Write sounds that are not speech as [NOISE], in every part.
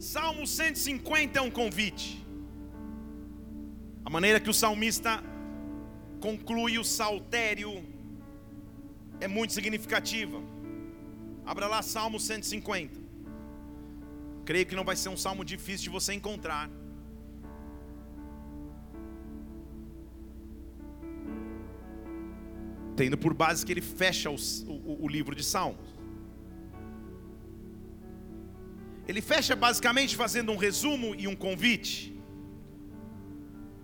Salmo 150 é um convite. A maneira que o salmista conclui o saltério é muito significativa. Abra lá Salmo 150. Creio que não vai ser um salmo difícil de você encontrar. Tendo por base que ele fecha os, o, o livro de Salmos. Ele fecha basicamente fazendo um resumo e um convite.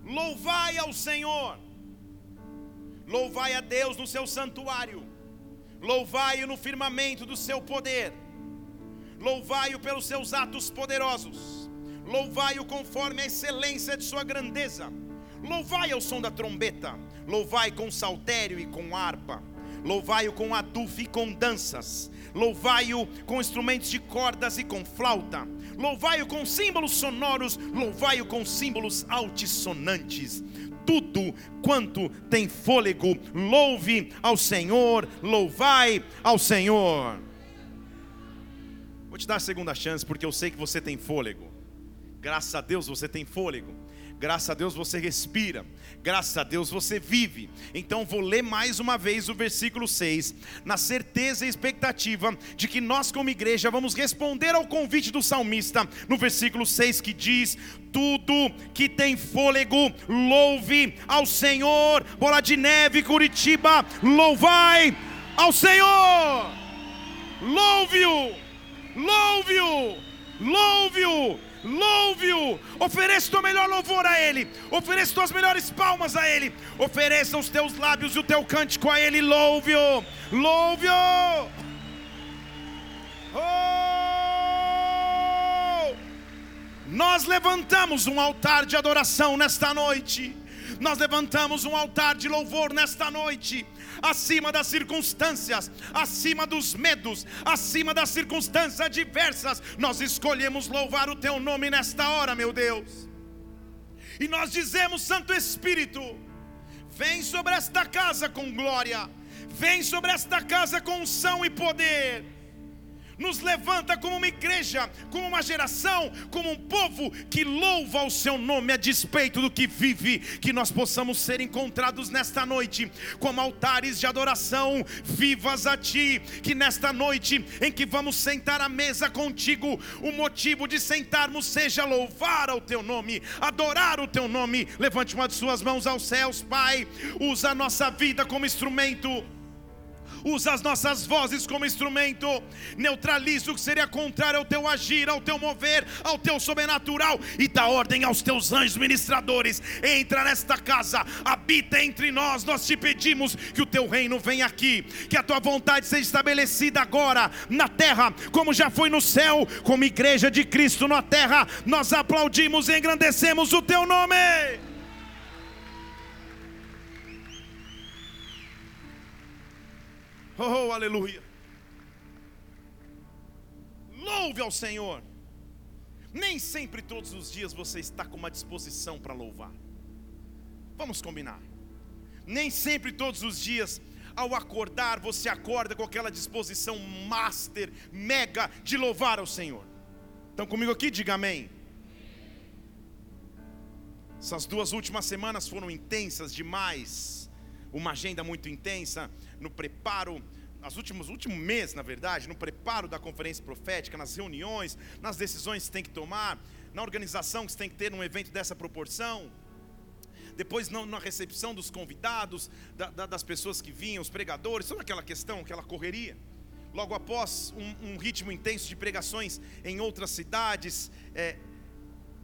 Louvai ao Senhor, louvai a Deus no seu santuário, louvai-o no firmamento do seu poder, louvai-o pelos seus atos poderosos, louvai-o conforme a excelência de sua grandeza, louvai ao som da trombeta, louvai com saltério e com harpa, louvai-o com adufo e com danças, louvai-o com instrumentos de cordas e com flauta, louvai-o com símbolos sonoros, louvai-o com símbolos altissonantes. Tudo quanto tem fôlego, louve ao Senhor, louvai ao Senhor. Vou te dar a segunda chance, porque eu sei que você tem fôlego. Graças a Deus você tem fôlego. Graças a Deus você respira. Graças a Deus você vive. Então vou ler mais uma vez o versículo 6, na certeza e expectativa de que nós, como igreja, vamos responder ao convite do salmista, no versículo 6 que diz: Tudo que tem fôlego, louve ao Senhor. Bola de neve, Curitiba, louvai ao Senhor. Louve-o, louve-o, louve-o louve-o, ofereça o teu melhor louvor a Ele, ofereça tuas melhores palmas a Ele, ofereça os teus lábios e o teu cântico a Ele, louve-o, louve-o. Oh! Nós levantamos um altar de adoração nesta noite, nós levantamos um altar de louvor nesta noite acima das circunstâncias, acima dos medos, acima das circunstâncias adversas. Nós escolhemos louvar o Teu nome nesta hora, meu Deus. E nós dizemos, Santo Espírito, vem sobre esta casa com glória, vem sobre esta casa com unção e poder nos levanta como uma igreja, como uma geração, como um povo que louva o seu nome a despeito do que vive, que nós possamos ser encontrados nesta noite como altares de adoração vivas a ti, que nesta noite em que vamos sentar à mesa contigo, o motivo de sentarmos seja louvar ao teu nome, adorar o teu nome. Levante uma de suas mãos aos céus, Pai. Usa a nossa vida como instrumento usa as nossas vozes como instrumento, neutraliza o que seria contrário ao teu agir, ao teu mover, ao teu sobrenatural e dá ordem aos teus anjos ministradores. Entra nesta casa, habita entre nós. Nós te pedimos que o teu reino venha aqui, que a tua vontade seja estabelecida agora na terra, como já foi no céu, como igreja de Cristo na terra. Nós aplaudimos e engrandecemos o teu nome. Oh, aleluia. Louve ao Senhor. Nem sempre todos os dias você está com uma disposição para louvar. Vamos combinar. Nem sempre todos os dias, ao acordar, você acorda com aquela disposição master, mega de louvar ao Senhor. Estão comigo aqui? Diga amém. Essas duas últimas semanas foram intensas demais. Uma agenda muito intensa no preparo, nos últimos último mês, na verdade, no preparo da conferência profética, nas reuniões, nas decisões que tem que tomar, na organização que tem que ter num evento dessa proporção. Depois na recepção dos convidados, da, da, das pessoas que vinham, os pregadores, toda aquela questão, aquela correria. Logo após um, um ritmo intenso de pregações em outras cidades, é,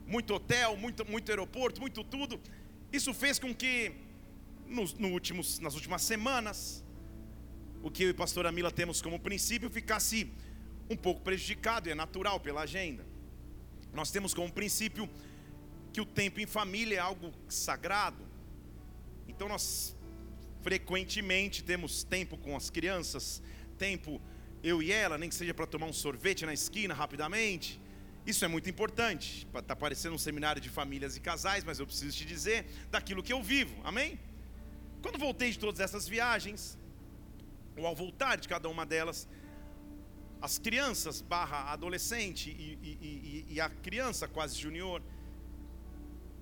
muito hotel, muito, muito aeroporto, muito tudo. Isso fez com que no últimos, nas últimas semanas o que eu e a pastora Mila temos como princípio ficasse um pouco prejudicado, e é natural pela agenda. Nós temos como princípio que o tempo em família é algo sagrado. Então nós frequentemente temos tempo com as crianças, tempo eu e ela, nem que seja para tomar um sorvete na esquina rapidamente. Isso é muito importante. Está parecendo um seminário de famílias e casais, mas eu preciso te dizer daquilo que eu vivo. Amém? Quando voltei de todas essas viagens, ou ao voltar de cada uma delas, as crianças barra adolescente e, e, e, e a criança quase junior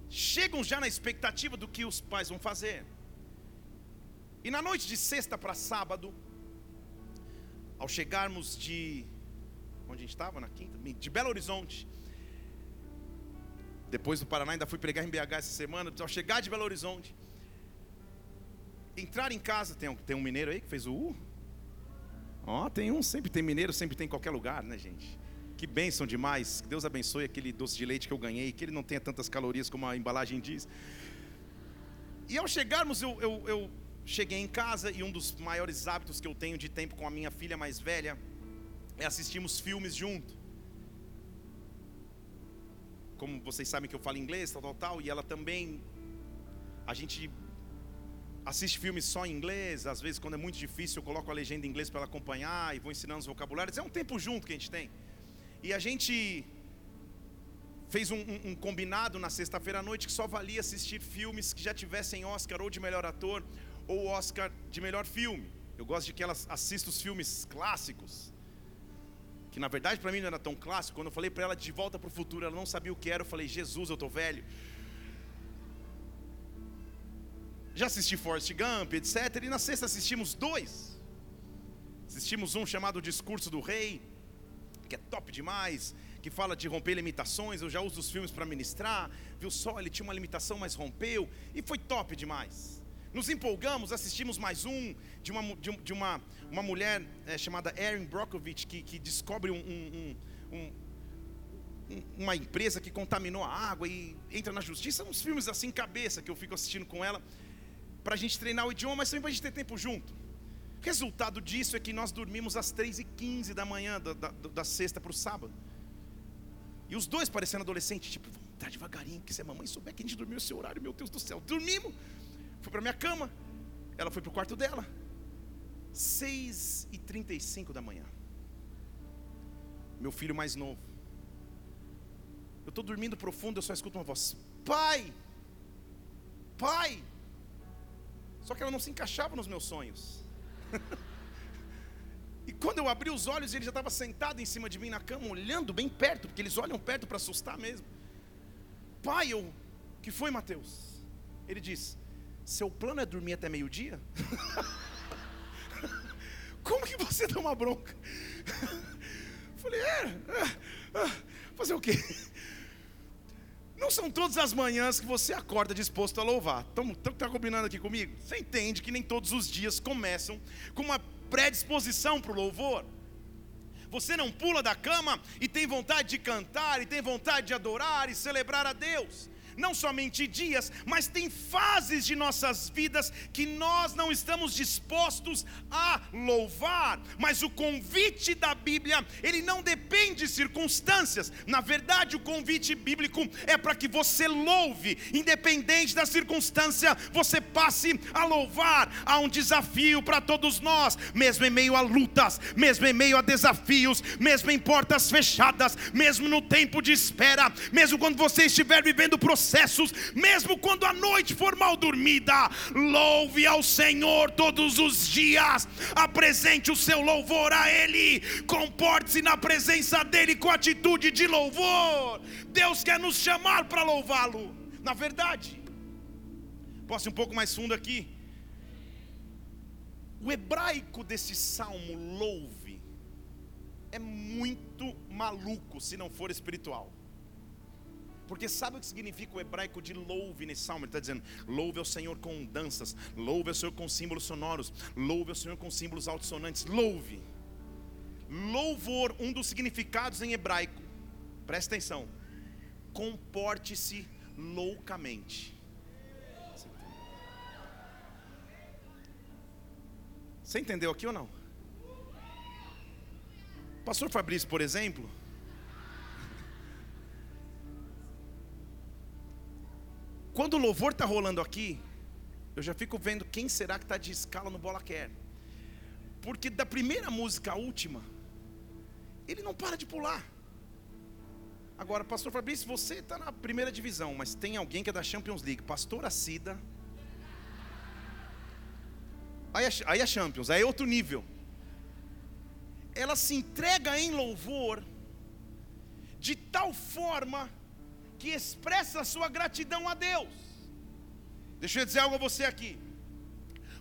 chegam já na expectativa do que os pais vão fazer. E na noite de sexta para sábado, ao chegarmos de onde a gente estava na quinta, de Belo Horizonte, depois do Paraná ainda fui pregar em BH essa semana, ao chegar de Belo Horizonte, entrar em casa, tem um, tem um mineiro aí que fez o U? Ó, oh, tem um, sempre tem mineiro, sempre tem em qualquer lugar, né, gente? Que bênção demais. Que Deus abençoe aquele doce de leite que eu ganhei, que ele não tenha tantas calorias como a embalagem diz. E ao chegarmos, eu, eu, eu cheguei em casa e um dos maiores hábitos que eu tenho de tempo com a minha filha mais velha é assistirmos filmes junto. Como vocês sabem que eu falo inglês, tal, tal, tal, e ela também. A gente assiste filmes só em inglês, às vezes quando é muito difícil eu coloco a legenda em inglês para ela acompanhar e vou ensinando os vocabulários. É um tempo junto que a gente tem. E a gente fez um, um, um combinado na sexta-feira à noite que só valia assistir filmes que já tivessem Oscar ou de melhor ator ou Oscar de melhor filme. Eu gosto de que ela assista os filmes clássicos. Que na verdade para mim não era tão clássico. Quando eu falei para ela de volta para o futuro, ela não sabia o que era. Eu falei, Jesus, eu estou velho. Já assisti Forrest Gump, etc. E na sexta assistimos dois. Assistimos um chamado Discurso do Rei que é top demais, que fala de romper limitações. Eu já uso os filmes para ministrar. Viu só, ele tinha uma limitação, mas rompeu. E foi top demais. Nos empolgamos, assistimos mais um de uma, de, uma, uma mulher é, chamada Erin Brockovich que, que descobre um, um, um, uma empresa que contaminou a água e entra na justiça. Uns filmes assim, cabeça, que eu fico assistindo com ela, para a gente treinar o idioma, mas também para a gente ter tempo junto. Resultado disso é que nós dormimos às 3h15 da manhã, da, da, da sexta para o sábado. E os dois parecendo adolescentes, tipo, vamos estar devagarinho, porque se a mamãe souber que a gente dormiu esse horário, meu Deus do céu, dormimos. Fui para minha cama, ela foi para o quarto dela. 6h35 da manhã. Meu filho mais novo. Eu estou dormindo profundo, eu só escuto uma voz: Pai! Pai! Só que ela não se encaixava nos meus sonhos. [LAUGHS] e quando eu abri os olhos, ele já estava sentado em cima de mim na cama, olhando bem perto, porque eles olham perto para assustar mesmo. Pai, eu, que foi, Mateus? Ele diz: Seu plano é dormir até meio-dia? [LAUGHS] Como que você dá uma bronca? [LAUGHS] Falei, é, é, é, fazer o quê? Não são todas as manhãs que você acorda disposto a louvar. Está tá combinando aqui comigo? Você entende que nem todos os dias começam com uma predisposição para o louvor. Você não pula da cama e tem vontade de cantar, e tem vontade de adorar e celebrar a Deus não somente dias, mas tem fases de nossas vidas que nós não estamos dispostos a louvar. Mas o convite da Bíblia, ele não depende de circunstâncias. Na verdade, o convite bíblico é para que você louve, independente da circunstância, você passe a louvar. Há um desafio para todos nós, mesmo em meio a lutas, mesmo em meio a desafios, mesmo em portas fechadas, mesmo no tempo de espera, mesmo quando você estiver vivendo o processo processos, mesmo quando a noite for mal dormida. Louve ao Senhor todos os dias, apresente o seu louvor a Ele, comporte-se na presença dEle com atitude de louvor. Deus quer nos chamar para louvá-lo. Na verdade, posso ir um pouco mais fundo aqui. O hebraico desse salmo louve é muito maluco se não for espiritual. Porque sabe o que significa o hebraico de louve nesse salmo? Ele está dizendo: louve ao Senhor com danças, louve ao Senhor com símbolos sonoros, louve ao Senhor com símbolos altissonantes. Louve. Louvor, um dos significados em hebraico, presta atenção, comporte-se loucamente. Você entendeu aqui ou não? Pastor Fabrício, por exemplo, Quando o louvor está rolando aqui, eu já fico vendo quem será que está de escala no Bola Quer. Porque da primeira música à última, ele não para de pular. Agora, pastor Fabrício, você está na primeira divisão, mas tem alguém que é da Champions League, pastor Acida. Aí é, aí Champions, aí é outro nível. ela se entrega em louvor de tal forma que expressa a sua gratidão a Deus. Deixa eu dizer algo a você aqui.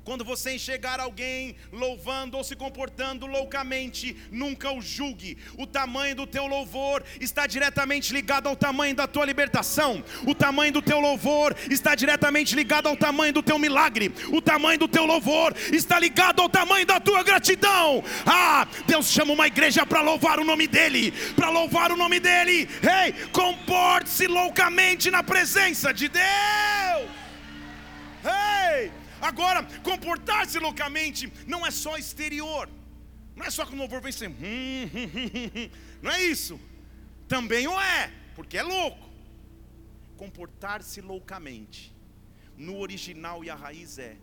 Quando você enxergar alguém louvando ou se comportando loucamente, nunca o julgue. O tamanho do teu louvor está diretamente ligado ao tamanho da tua libertação. O tamanho do teu louvor está diretamente ligado ao tamanho do teu milagre. O tamanho do teu louvor está ligado ao tamanho da tua gratidão. Ah, Deus chama uma igreja para louvar o nome dEle, para louvar o nome dEle. Ei, hey, comporte-se loucamente na presença de Deus. Ei! Hey! Agora, comportar-se loucamente não é só exterior, não é só que o louvor vem sempre, hum, hum, hum, não é isso, também o é, porque é louco. Comportar-se loucamente, no original e a raiz é,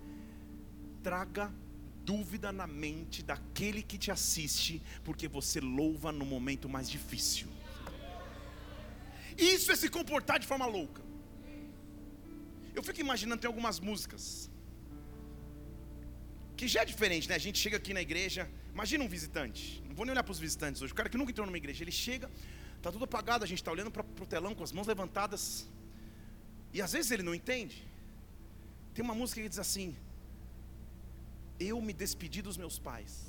traga dúvida na mente daquele que te assiste, porque você louva no momento mais difícil. Isso é se comportar de forma louca. Eu fico imaginando, tem algumas músicas que já é diferente, né? A gente chega aqui na igreja, imagina um visitante, não vou nem olhar para os visitantes hoje, o cara que nunca entrou numa igreja, ele chega, está tudo apagado, a gente está olhando para o telão com as mãos levantadas, e às vezes ele não entende. Tem uma música que diz assim: Eu me despedi dos meus pais,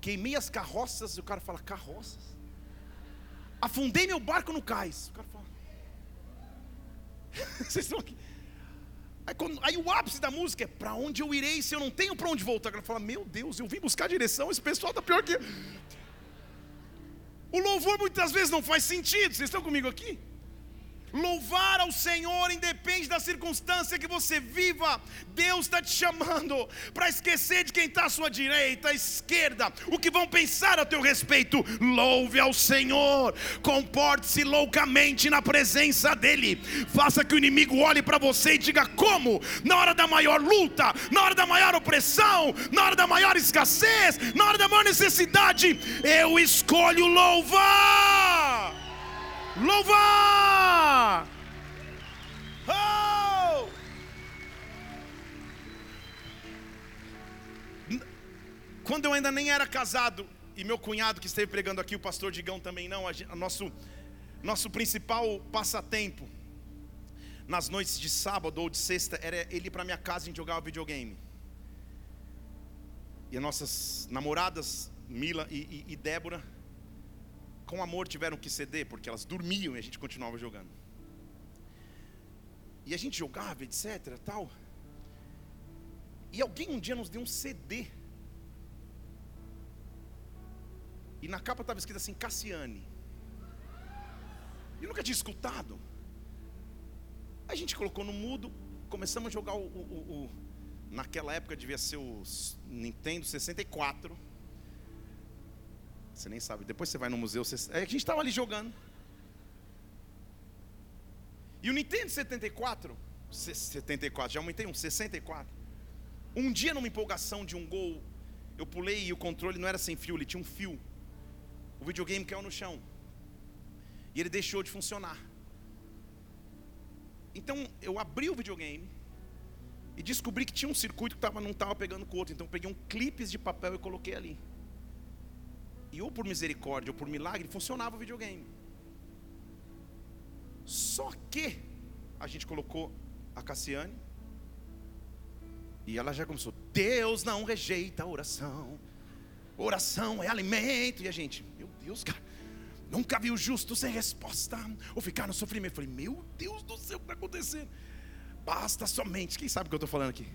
queimei as carroças, e o cara fala: Carroças? Afundei meu barco no cais. O cara fala: [LAUGHS] Vocês estão aqui. Aí, quando, aí, o ápice da música é: para onde eu irei se eu não tenho para onde voltar? Ela fala: Meu Deus, eu vim buscar direção, esse pessoal está pior que. O louvor muitas vezes não faz sentido. Vocês estão comigo aqui? Louvar ao Senhor independe da circunstância que você viva. Deus está te chamando para esquecer de quem está à sua direita, à esquerda, o que vão pensar a teu respeito. Louve ao Senhor, comporte-se loucamente na presença dEle. Faça que o inimigo olhe para você e diga: como? Na hora da maior luta, na hora da maior opressão, na hora da maior escassez, na hora da maior necessidade, eu escolho louvar. Louvar! Quando eu ainda nem era casado, e meu cunhado que esteve pregando aqui, o pastor Digão também não, a, a nosso, nosso principal passatempo nas noites de sábado ou de sexta era ele ir para minha casa e jogava videogame. E as nossas namoradas, Mila e, e, e Débora, com amor tiveram que ceder, porque elas dormiam e a gente continuava jogando. E a gente jogava, etc, tal. E alguém um dia nos deu um CD. E na capa estava escrito assim, Cassiane. Eu nunca tinha escutado. A gente colocou no mudo, começamos a jogar o, o, o naquela época devia ser o Nintendo 64. Você nem sabe. Depois você vai no museu. Você... É, a gente estava ali jogando. E o Nintendo 74, 74, já aumentei um 64. Um dia, numa empolgação de um gol, eu pulei e o controle não era sem fio, ele tinha um fio. O videogame caiu no chão. E ele deixou de funcionar. Então eu abri o videogame e descobri que tinha um circuito que tava, não estava pegando com o outro. Então eu peguei um clipes de papel e coloquei ali. E ou por misericórdia ou por milagre, funcionava o videogame. Só que a gente colocou a Cassiane. E ela já começou: Deus não rejeita a oração. Oração é alimento. E a gente, Deus, cara, nunca vi o justo sem resposta. Ou ficar no sofrimento. Eu falei, meu Deus do céu, o que está acontecendo? Basta somente. Quem sabe o que eu estou falando aqui?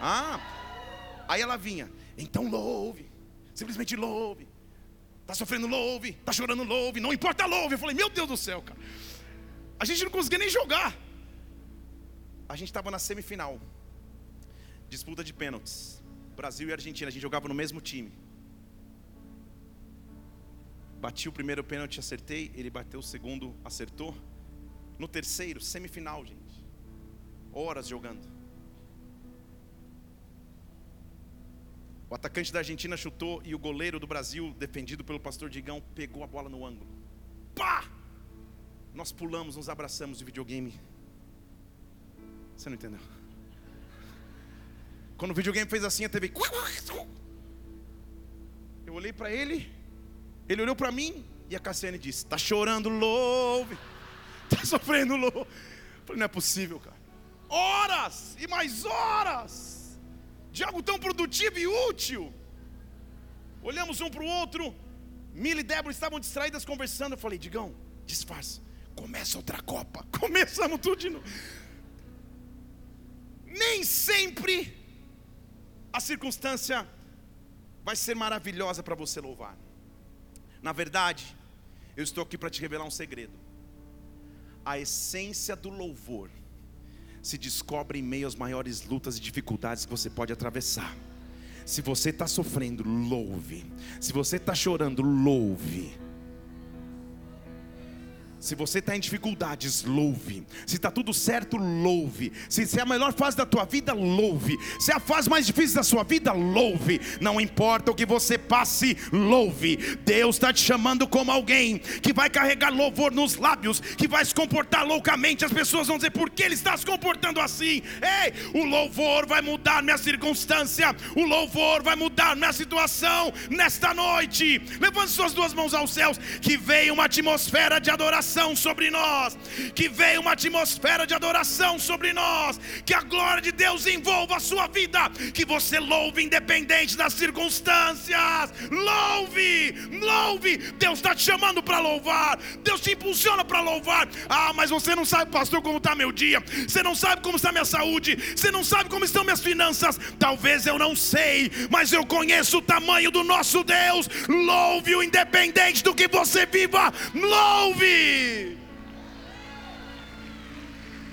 Ah, aí ela vinha, então louve, simplesmente louve. Está sofrendo louve, está chorando louve, não importa louve. Eu falei, meu Deus do céu, cara. A gente não conseguia nem jogar. A gente estava na semifinal. Disputa de pênaltis. Brasil e Argentina, a gente jogava no mesmo time. Bati o primeiro pênalti, acertei. Ele bateu o segundo, acertou. No terceiro, semifinal, gente. Horas jogando. O atacante da Argentina chutou e o goleiro do Brasil, defendido pelo pastor Digão, pegou a bola no ângulo. Pá! Nós pulamos, nos abraçamos de videogame. Você não entendeu? Quando o videogame fez assim, a TV. Eu olhei para ele, ele olhou para mim e a Cassiane disse: Está chorando, louve. Está [LAUGHS] sofrendo, louve. Eu falei: Não é possível, cara. Horas e mais horas de algo tão produtivo e útil. Olhamos um para o outro. Mila e Débora estavam distraídas conversando. Eu falei: Digão, disfarça. Começa outra Copa. [LAUGHS] Começamos tudo de novo. Nem sempre a circunstância vai ser maravilhosa para você louvar. Na verdade, eu estou aqui para te revelar um segredo. A essência do louvor se descobre em meio às maiores lutas e dificuldades que você pode atravessar. Se você está sofrendo, louve. Se você está chorando, louve. Se você está em dificuldades, louve. Se está tudo certo, louve. Se, se é a melhor fase da tua vida, louve. Se é a fase mais difícil da sua vida, louve. Não importa o que você passe, louve. Deus está te chamando como alguém que vai carregar louvor nos lábios, que vai se comportar loucamente. As pessoas vão dizer: por que ele está se comportando assim? Ei, o louvor vai mudar minha circunstância. O louvor vai mudar minha situação nesta noite. Levante suas duas mãos aos céus. Que veio uma atmosfera de adoração adoração sobre nós, que venha uma atmosfera de adoração sobre nós, que a glória de Deus envolva a sua vida, que você louve independente das circunstâncias. Louve, louve. Deus está te chamando para louvar, Deus te impulsiona para louvar. Ah, mas você não sabe, pastor, como está meu dia, você não sabe como está minha saúde, você não sabe como estão minhas finanças. Talvez eu não sei, mas eu conheço o tamanho do nosso Deus. Louve-o independente do que você viva, louve.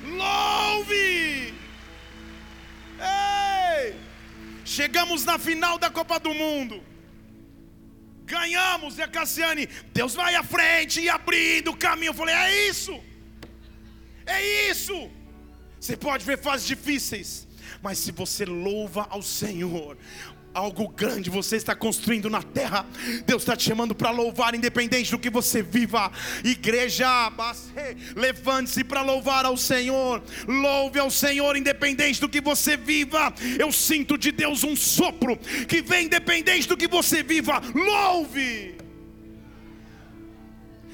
Louve! Ei! Chegamos na final da Copa do Mundo. Ganhamos, e a Cassiane, Deus vai à frente e abrindo o caminho. Eu falei: é isso, é isso. Você pode ver fases difíceis, mas se você louva ao Senhor, algo grande você está construindo na terra. Deus está te chamando para louvar, independente do que você viva. Igreja, levante-se para louvar ao Senhor. Louve ao Senhor, independente do que você viva. Eu sinto de Deus um sopro que vem independente do que você viva. Louve.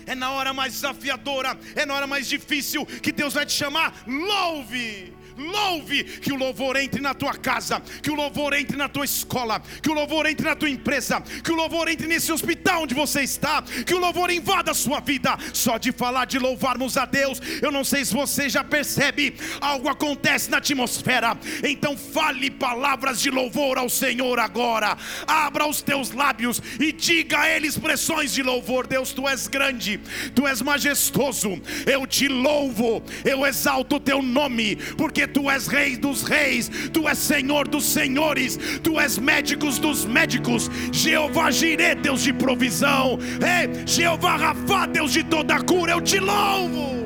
É na hora mais desafiadora, é na hora mais difícil que Deus vai te chamar. Louve. Louve que o louvor entre na tua casa, que o louvor entre na tua escola, que o louvor entre na tua empresa, que o louvor entre nesse hospital onde você está, que o louvor invada a sua vida. Só de falar de louvarmos a Deus, eu não sei se você já percebe, algo acontece na atmosfera. Então fale palavras de louvor ao Senhor agora. Abra os teus lábios e diga a Ele expressões de louvor. Deus, tu és grande, tu és majestoso. Eu te louvo, eu exalto o teu nome, porque tu és rei dos reis, tu és senhor dos senhores, tu és médicos dos médicos, Jeová Jireh, Deus de provisão, ei, Jeová Rafa, Deus de toda cura, eu te louvo,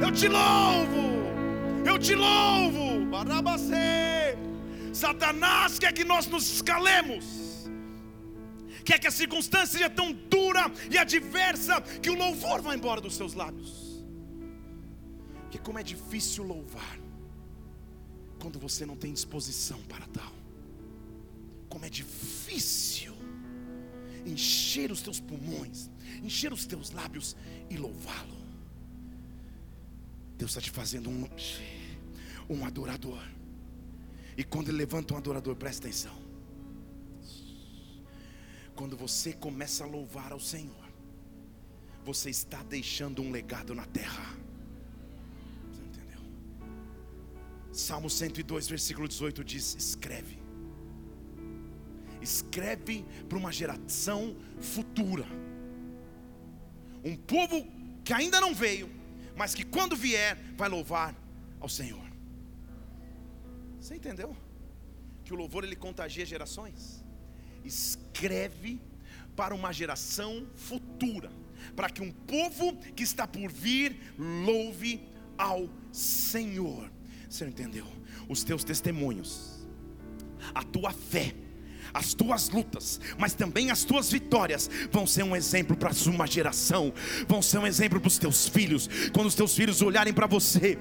eu te louvo, eu te louvo, Barabacê. Satanás quer que nós nos escalemos, quer que a circunstância seja tão dura e adversa que o louvor vá embora dos seus lábios. Que como é difícil louvar quando você não tem disposição para tal. Como é difícil encher os teus pulmões, encher os teus lábios e louvá-lo. Deus está te fazendo um, um adorador. E quando ele levanta um adorador, presta atenção. Quando você começa a louvar ao Senhor, você está deixando um legado na terra. Salmo 102, versículo 18 diz: Escreve, escreve para uma geração futura, um povo que ainda não veio, mas que quando vier vai louvar ao Senhor. Você entendeu? Que o louvor ele contagia gerações. Escreve para uma geração futura, para que um povo que está por vir louve ao Senhor. Você entendeu? Os teus testemunhos, a tua fé, as tuas lutas, mas também as tuas vitórias vão ser um exemplo para uma geração, vão ser um exemplo para os teus filhos. Quando os teus filhos olharem para você,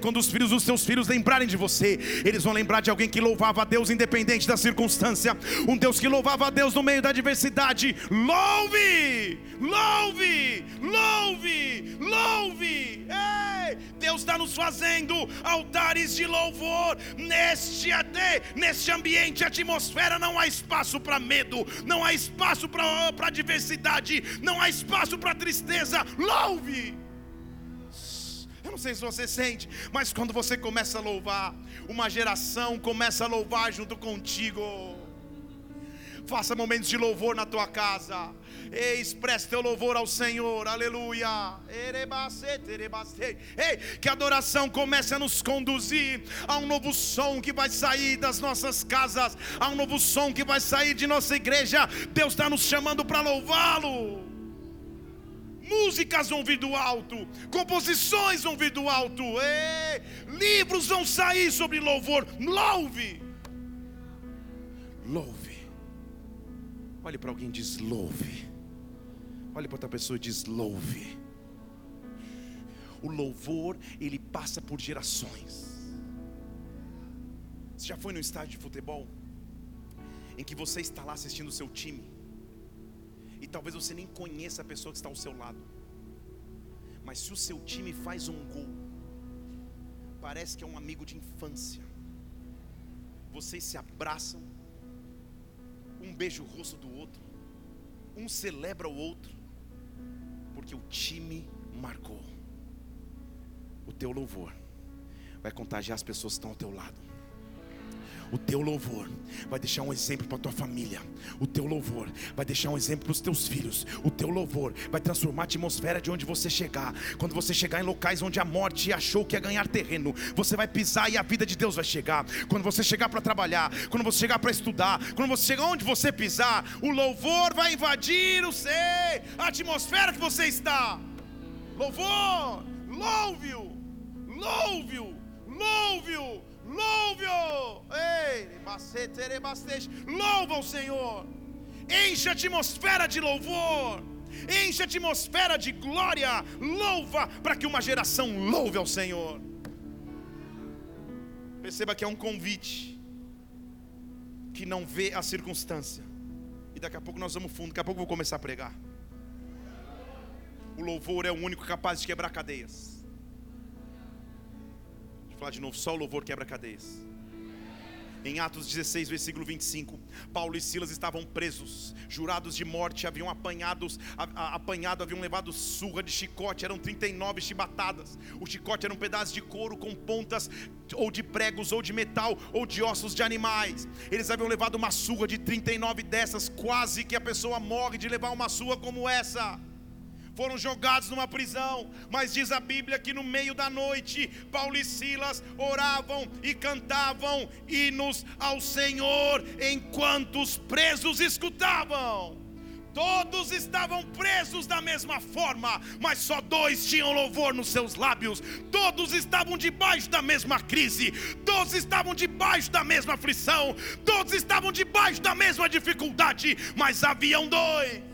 quando os filhos dos teus filhos lembrarem de você, eles vão lembrar de alguém que louvava a Deus independente da circunstância, um Deus que louvava a Deus no meio da adversidade. Louve, louve, louve, louve. Ei, Deus está nos fazendo altares de louvor neste neste ambiente, atmosfera não há espaço para medo, não há espaço para diversidade, não há espaço para tristeza. Louve! Eu não sei se você sente, mas quando você começa a louvar, uma geração começa a louvar junto contigo. Faça momentos de louvor na tua casa. Ei, expresse teu louvor ao Senhor, aleluia. Ei, que a adoração comece a nos conduzir a um novo som que vai sair das nossas casas, a um novo som que vai sair de nossa igreja. Deus está nos chamando para louvá-lo. Músicas vão vir do alto, composições vão vir do alto, Ei, livros vão sair sobre louvor. Louve, louve. Olhe para alguém e diz: louve. Olhe para outra pessoa e diz: louve. O louvor, ele passa por gerações. Você já foi no estádio de futebol? Em que você está lá assistindo o seu time. E talvez você nem conheça a pessoa que está ao seu lado. Mas se o seu time faz um gol, parece que é um amigo de infância. Vocês se abraçam, um beijo o rosto do outro, um celebra o outro, porque o time marcou. O teu louvor vai contagiar as pessoas que estão ao teu lado. O teu louvor vai deixar um exemplo para tua família. O teu louvor vai deixar um exemplo para os teus filhos. O teu louvor vai transformar a atmosfera de onde você chegar. Quando você chegar em locais onde a morte achou que ia ganhar terreno, você vai pisar e a vida de Deus vai chegar. Quando você chegar para trabalhar, quando você chegar para estudar, quando você chegar onde você pisar, o louvor vai invadir o ser, a atmosfera que você está. Louvor, louve-o, louve-o, louve-o Louve-o! Louva o Senhor! Enche a atmosfera de louvor! Enche a atmosfera de glória! Louva para que uma geração louve ao Senhor! Perceba que é um convite que não vê a circunstância. E daqui a pouco nós vamos fundo, daqui a pouco eu vou começar a pregar. O louvor é o único capaz de quebrar cadeias falar de novo, só o louvor quebra cadeias. Em Atos 16, versículo 25, Paulo e Silas estavam presos, jurados de morte, haviam apanhados, apanhado, haviam levado surra de chicote, eram 39 chibatadas. O chicote era um pedaço de couro com pontas ou de pregos, ou de metal, ou de ossos de animais. Eles haviam levado uma surra de 39 dessas, quase que a pessoa morre de levar uma surra como essa foram jogados numa prisão, mas diz a Bíblia que no meio da noite, Paulo e Silas oravam e cantavam hinos ao Senhor, enquanto os presos escutavam. Todos estavam presos da mesma forma, mas só dois tinham louvor nos seus lábios. Todos estavam debaixo da mesma crise, todos estavam debaixo da mesma aflição, todos estavam debaixo da mesma dificuldade, mas haviam dois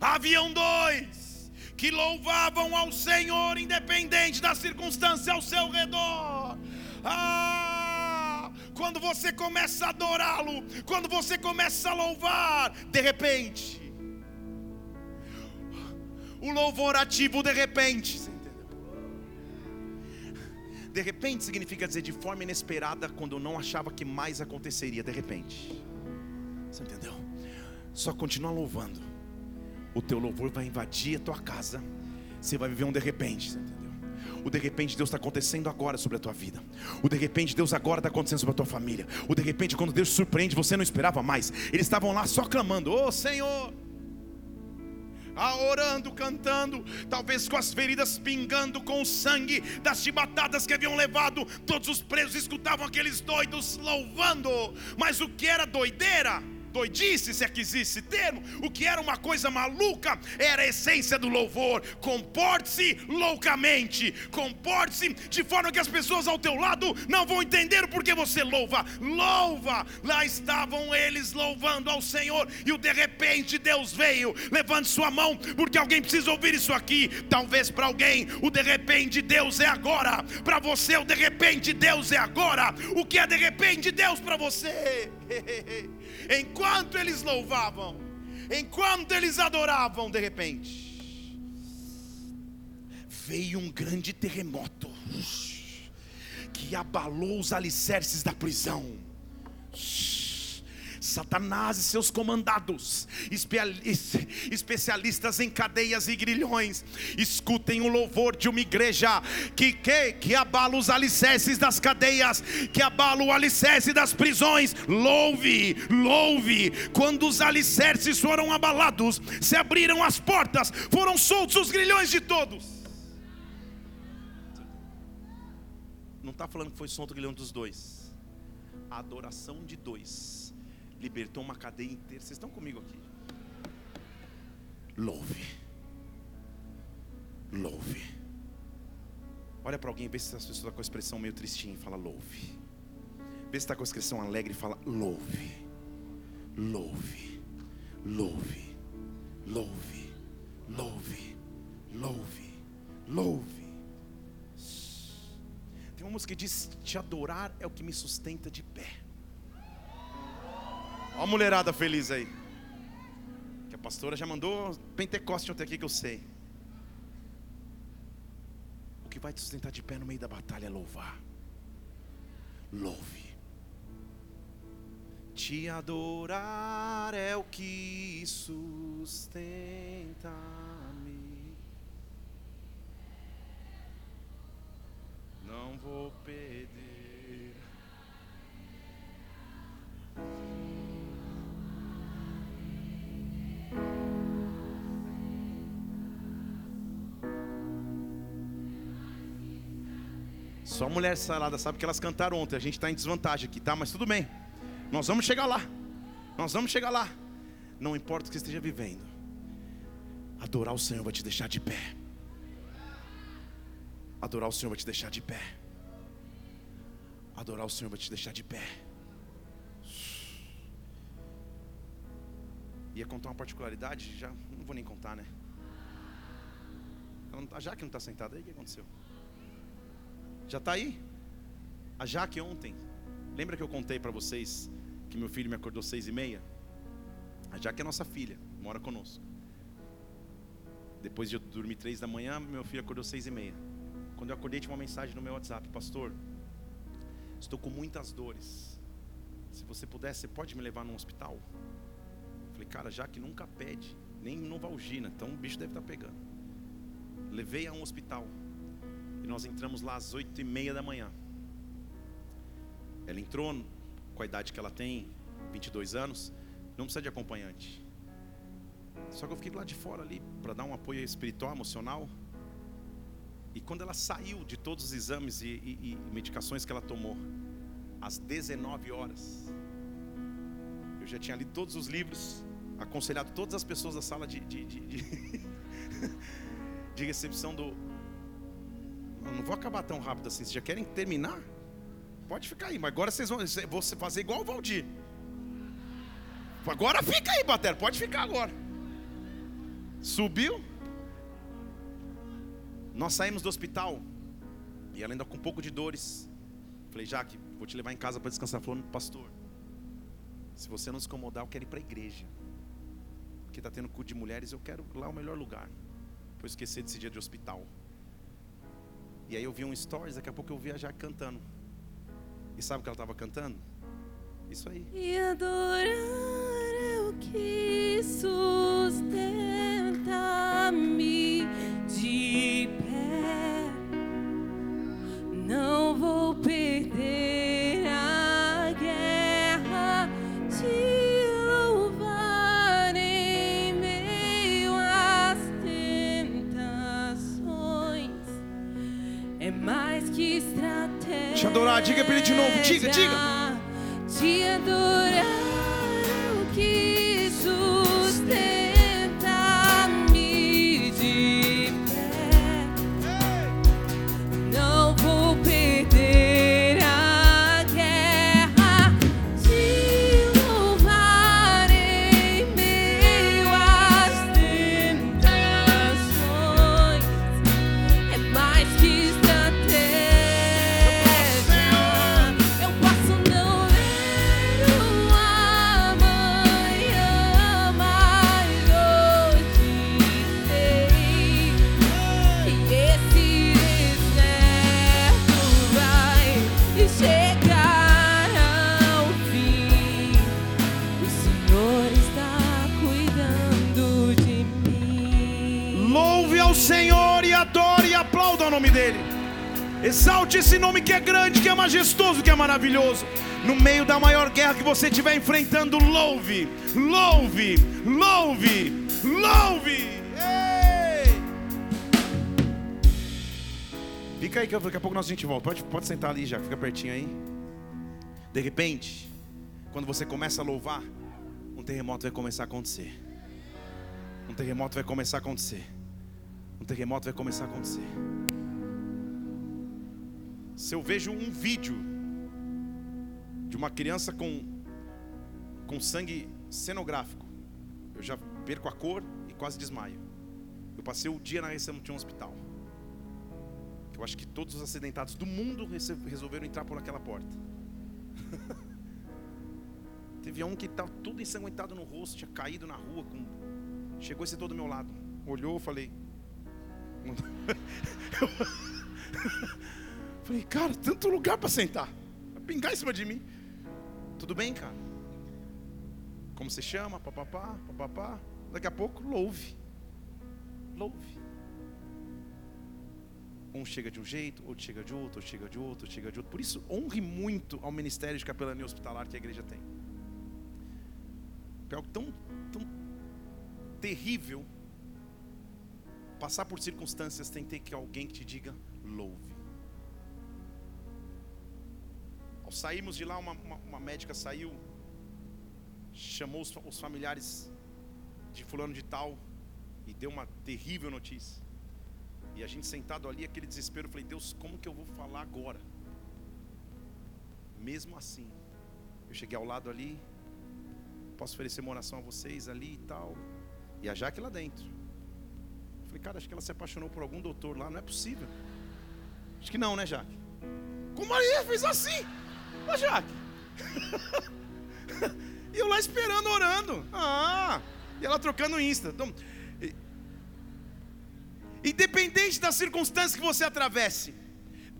haviam dois que louvavam ao Senhor, independente da circunstância ao seu redor. Ah, quando você começa a adorá-lo, quando você começa a louvar, de repente, o louvor ativo de repente? De repente significa dizer de forma inesperada, quando eu não achava que mais aconteceria, de repente. Você entendeu? Só continua louvando o teu louvor vai invadir a tua casa. Você vai viver um de repente? O de repente Deus está acontecendo agora sobre a tua vida. O de repente Deus agora está acontecendo sobre a tua família. O de repente quando Deus surpreende, você não esperava mais. Eles estavam lá só clamando: "Ô oh, Senhor!" Ah, orando, cantando, talvez com as feridas pingando com o sangue das chibatadas que haviam levado. Todos os presos escutavam aqueles doidos louvando. Mas o que era doideira? Doidice, se é que existe termo, o que era uma coisa maluca, era a essência do louvor. Comporte-se loucamente, comporte-se de forma que as pessoas ao teu lado não vão entender o porquê você louva. Louva! Lá estavam eles louvando ao Senhor, e o de repente Deus veio. Levante sua mão, porque alguém precisa ouvir isso aqui. Talvez para alguém, o de repente Deus é agora. Para você, o de repente Deus é agora. O que é de repente Deus para você? [LAUGHS] enquanto eles louvavam, enquanto eles adoravam, de repente, veio um grande terremoto que abalou os alicerces da prisão. Satanás e seus comandados, especialistas em cadeias e grilhões, escutem o louvor de uma igreja que, que, que abala os alicerces das cadeias, que abala o alicerce das prisões. Louve, louve. Quando os alicerces foram abalados, se abriram as portas, foram soltos os grilhões de todos. Não está falando que foi solto o grilhão dos dois, a adoração de dois libertou uma cadeia inteira. Vocês estão comigo aqui? Louve. Louve. Olha para alguém, vê se a pessoa está com a expressão meio tristinha e fala louve. Vê se está com a expressão alegre e fala louve. Louve. Louve. Louve. Louve. Louve. Louve. Tem uma música que diz: Te adorar é o que me sustenta de pé. Olha a mulherada feliz aí. Que a pastora já mandou Pentecoste ontem aqui que eu sei. O que vai te sustentar de pé no meio da batalha é louvar. Louve. Te adorar é o que sustenta-me. Não vou perder. Só mulher salada sabe que elas cantaram ontem. A gente está em desvantagem aqui, tá? Mas tudo bem. Nós vamos chegar lá. Nós vamos chegar lá. Não importa o que esteja vivendo. Adorar o Senhor vai te deixar de pé. Adorar o Senhor vai te deixar de pé. Adorar o Senhor vai te deixar de pé. Ia contar uma particularidade, já não vou nem contar, né? A Jaque não está sentada aí, o que aconteceu? Já está aí? A Jaque ontem, lembra que eu contei para vocês que meu filho me acordou seis e meia? A Jaque é nossa filha, mora conosco. Depois de eu dormir três da manhã, meu filho acordou seis e meia. Quando eu acordei, tinha uma mensagem no meu WhatsApp, pastor. Estou com muitas dores. Se você puder, você pode me levar num hospital? Falei, cara, já nunca pede, nem Novalgina, então o bicho deve estar tá pegando. Levei a um hospital nós entramos lá às oito e meia da manhã. Ela entrou com a idade que ela tem, 22 anos, não precisa de acompanhante. Só que eu fiquei lá de fora ali para dar um apoio espiritual, emocional. E quando ela saiu de todos os exames e, e, e medicações que ela tomou, às 19 horas, eu já tinha lido todos os livros, aconselhado todas as pessoas da sala de, de, de, de, [LAUGHS] de recepção do, eu não vou acabar tão rápido assim. Vocês já querem terminar? Pode ficar aí, mas agora vocês vão vou fazer igual o Valdir. Agora fica aí, Batera, pode ficar agora. Subiu. Nós saímos do hospital e ela ainda com um pouco de dores. Falei, Jaque, vou te levar em casa para descansar. Falou, pastor, se você não se incomodar, eu quero ir para a igreja. Porque está tendo culto de mulheres, eu quero lá o melhor lugar. Vou esquecer desse dia de hospital. E aí eu vi um stories, daqui a pouco eu vi a Jaque cantando. E sabe o que ela estava cantando? Isso aí. E adorar é o que sustenta-me de pé. Não vou perder. Diga para ele de novo, diga, diga. Te adorar Exalte esse nome que é grande, que é majestoso, que é maravilhoso. No meio da maior guerra que você estiver enfrentando, louve, louve, louve, louve. Ei! Fica aí que daqui a pouco nós a gente volta. Pode, pode sentar ali já, fica pertinho aí. De repente, quando você começa a louvar, um terremoto vai começar a acontecer. Um terremoto vai começar a acontecer. Um terremoto vai começar a acontecer. Se eu vejo um vídeo de uma criança com, com sangue cenográfico, eu já perco a cor e quase desmaio. Eu passei o dia na recepção de um hospital. Eu acho que todos os acidentados do mundo resolveram entrar por aquela porta. [LAUGHS] Teve um que estava tudo ensanguentado no rosto, tinha caído na rua. Com... Chegou esse todo do meu lado. Olhou, falei. [LAUGHS] [LAUGHS] falei, cara, tanto lugar para sentar. Vai pingar em cima de mim. Tudo bem, cara? Como você chama? Papapá, papapá. Daqui a pouco, louve. Louve. Um chega de um jeito, outro chega de outro, outro chega de outro, outro chega de outro. Por isso, honre muito ao ministério de capelania hospitalar que a igreja tem. É algo tão, tão terrível. Passar por circunstâncias tem que ter que alguém que te diga louve. Ao de lá, uma, uma, uma médica saiu, chamou os, os familiares de fulano de tal e deu uma terrível notícia. E a gente sentado ali, aquele desespero, eu falei, Deus, como que eu vou falar agora? Mesmo assim, eu cheguei ao lado ali, posso oferecer uma oração a vocês ali e tal. E a Jaque lá dentro. Eu falei, cara, acho que ela se apaixonou por algum doutor lá, não é possível. Acho que não, né, Jaque? Como Maria fez assim? Ô, Jaque. [LAUGHS] e eu lá esperando, orando. Ah, e ela trocando Insta. Então, Independente das circunstâncias que você atravesse,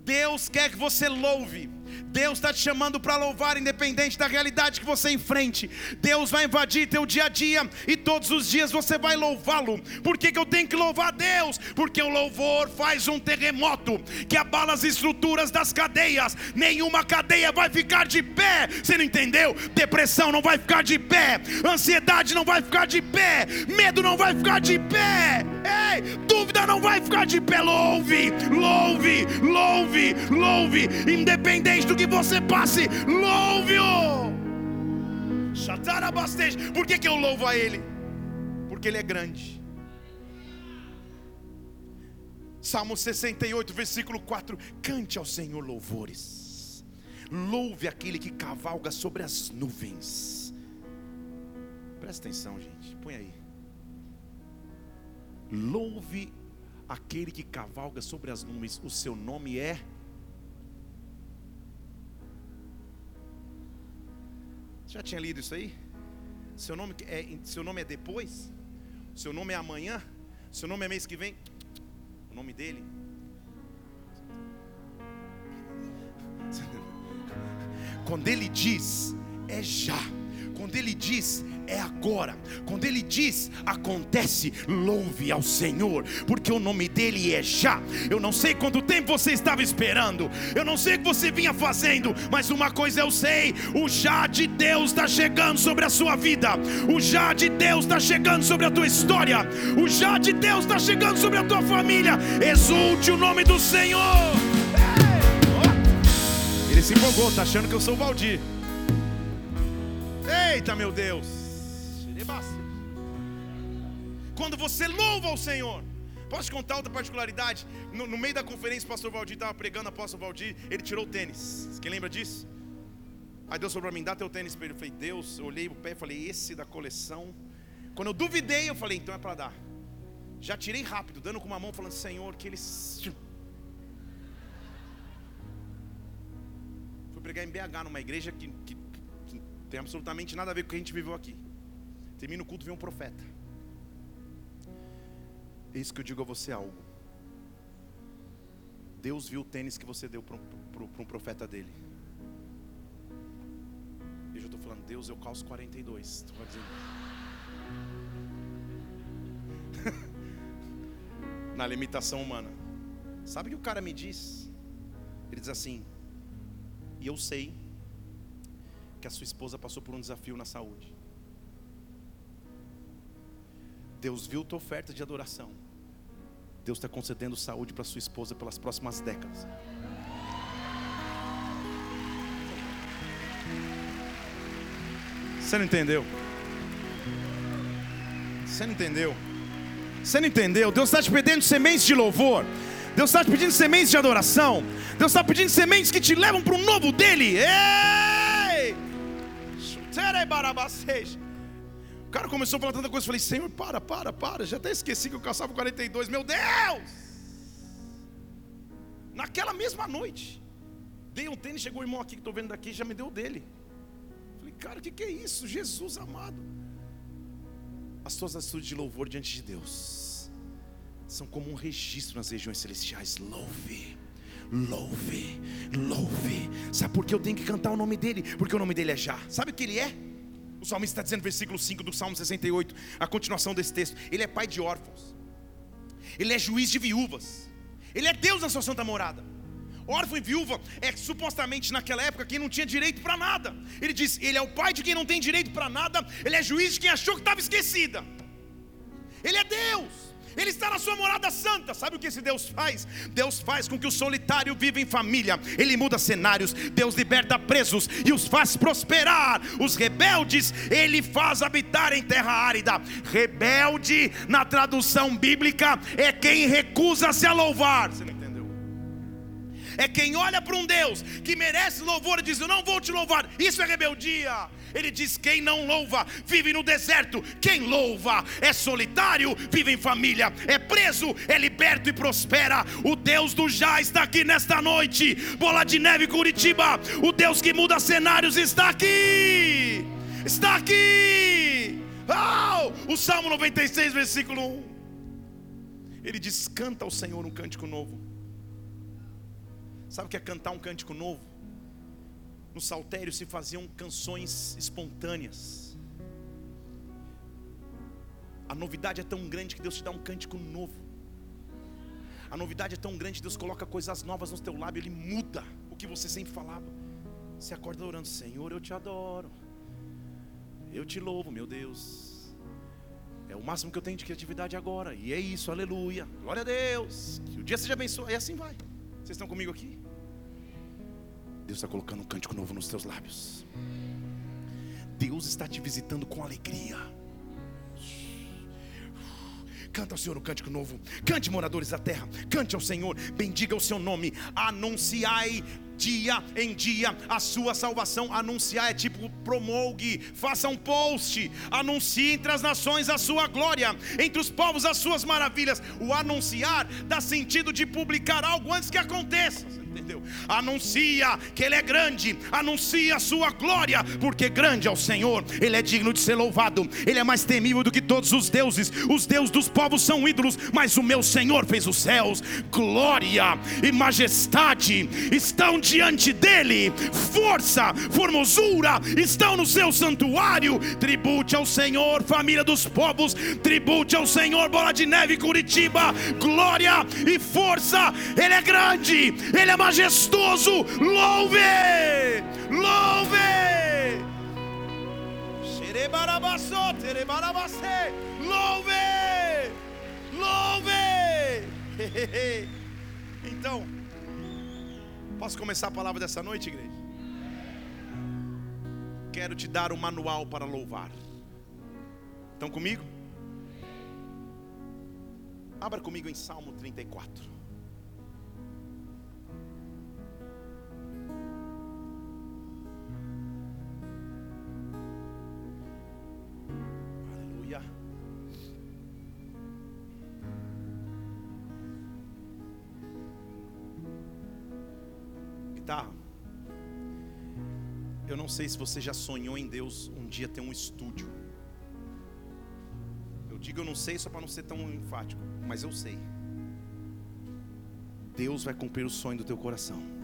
Deus quer que você louve. Deus está te chamando para louvar, independente da realidade que você enfrente. Deus vai invadir teu dia a dia e todos os dias você vai louvá-lo. Por que, que eu tenho que louvar Deus? Porque o louvor faz um terremoto que abala as estruturas das cadeias. Nenhuma cadeia vai ficar de pé. Você não entendeu? Depressão não vai ficar de pé. Ansiedade não vai ficar de pé. Medo não vai ficar de pé. Ei, dúvida não vai ficar de pé. Louve, louve, louve, louve. Independente do que você passe, louve-o. Chatarabastej. Por que, que eu louvo a Ele? Porque Ele é grande. Salmo 68, versículo 4: Cante ao Senhor louvores, louve aquele que cavalga sobre as nuvens. Presta atenção, gente, põe aí. Louve aquele que cavalga sobre as nuvens, o seu nome é. Já tinha lido isso aí? Seu nome é, seu nome é depois? Seu nome é amanhã? Seu nome é mês que vem? O nome dele? Quando ele diz, é já. Quando ele diz, é agora. Quando ele diz, acontece, louve ao Senhor, porque o nome dele é já. Eu não sei quanto tempo você estava esperando, eu não sei o que você vinha fazendo, mas uma coisa eu sei: o já de Deus está chegando sobre a sua vida, o já de Deus está chegando sobre a tua história, o já de Deus está chegando sobre a tua família. Exulte o nome do Senhor. Ele se empolgou, tá achando que eu sou o Valdir. Eita, meu Deus! quando você louva ao Senhor. Posso te contar outra particularidade? No, no meio da conferência, o pastor Valdir estava pregando, o apóstolo Valdir, ele tirou o tênis. Quem lembra disso? Aí Deus falou para mim: dá teu tênis para ele. Eu falei: Deus, eu olhei o pé e falei: esse da coleção. Quando eu duvidei, eu falei: então é para dar. Já tirei rápido, dando com uma mão, falando: Senhor, que eles. Fui pregar em BH, numa igreja que, que tem absolutamente nada a ver com o que a gente viveu aqui. Termina o culto, vem um profeta. Isso que eu digo a você algo. Deus viu o tênis que você deu para um, um, profeta dele. E eu estou falando, Deus, eu calço 42. Estou dizendo. Na limitação humana. Sabe o que o cara me diz? Ele diz assim: E eu sei que a sua esposa passou por um desafio na saúde. Deus viu tua oferta de adoração. Deus está concedendo saúde para sua esposa pelas próximas décadas. Você não entendeu? Você não entendeu? Você não entendeu? Deus está te pedindo sementes de louvor. Deus está te pedindo sementes de adoração. Deus está pedindo sementes que te levam para o novo dele. Ei! O cara começou a falar tanta coisa. Eu falei, Senhor, para, para, para. Já até esqueci que eu caçava 42. Meu Deus! Naquela mesma noite, dei um tênis. Chegou o irmão aqui que estou vendo daqui, já me deu dele. falei, cara, o que, que é isso? Jesus amado. As tuas atitudes de louvor diante de Deus são como um registro nas regiões celestiais. Louve louve, louve. Sabe por que eu tenho que cantar o nome dele? Porque o nome dele é Já. Sabe o que ele é? O salmista está dizendo no versículo 5 do Salmo 68, a continuação desse texto. Ele é pai de órfãos, ele é juiz de viúvas, ele é Deus na sua santa morada. Órfão e viúva é supostamente naquela época quem não tinha direito para nada. Ele diz: Ele é o pai de quem não tem direito para nada, ele é juiz de quem achou que estava esquecida. Ele é Deus. Ele está na sua morada santa. Sabe o que esse Deus faz? Deus faz com que o solitário viva em família. Ele muda cenários. Deus liberta presos e os faz prosperar. Os rebeldes, ele faz habitar em terra árida. Rebelde, na tradução bíblica, é quem recusa-se a louvar. É quem olha para um Deus que merece louvor e diz: Eu não vou te louvar. Isso é rebeldia. Ele diz: quem não louva vive no deserto, quem louva é solitário, vive em família, é preso, é liberto e prospera. O Deus do já está aqui nesta noite. Bola de neve Curitiba, o Deus que muda cenários está aqui. Está aqui. Oh! O Salmo 96, versículo 1. Ele diz: Canta ao Senhor um cântico novo. Sabe o que é cantar um cântico novo? no saltério se faziam canções espontâneas. A novidade é tão grande que Deus te dá um cântico novo. A novidade é tão grande que Deus coloca coisas novas no teu lábio, Ele muda o que você sempre falava. Você acorda orando, Senhor, eu te adoro. Eu te louvo, meu Deus. É o máximo que eu tenho de criatividade agora. E é isso, aleluia. Glória a Deus. Que o dia seja abençoado. E assim vai. Vocês estão comigo aqui? Deus está colocando um cântico novo nos teus lábios. Deus está te visitando com alegria. Canta ao Senhor um cântico novo. Cante, moradores da terra. Cante ao Senhor. Bendiga o seu nome. Anunciai dia em dia a sua salvação. Anunciar é tipo promulgue, faça um post, anuncie entre as nações a sua glória, entre os povos as suas maravilhas. O anunciar dá sentido de publicar algo antes que aconteça entendeu? Anuncia que Ele é grande, anuncia a sua glória, porque grande é o Senhor, Ele é digno de ser louvado, Ele é mais temível do que todos os deuses. Os deuses dos povos são ídolos, mas o meu Senhor fez os céus, glória e majestade estão diante dele, força, formosura estão no seu santuário. Tribute ao Senhor, família dos povos, tribute ao Senhor, bola de neve, Curitiba, glória e força. Ele é grande, ele é majestoso. Louve, louve. Louve, louve. [LAUGHS] Então, posso começar a palavra dessa noite, igreja? Quero te dar um manual para louvar. Estão comigo? Abra comigo em Salmo 34. Aleluia. Guitarra. Eu não sei se você já sonhou em Deus um dia ter um estúdio. Eu digo eu não sei só para não ser tão enfático, mas eu sei. Deus vai cumprir o sonho do teu coração.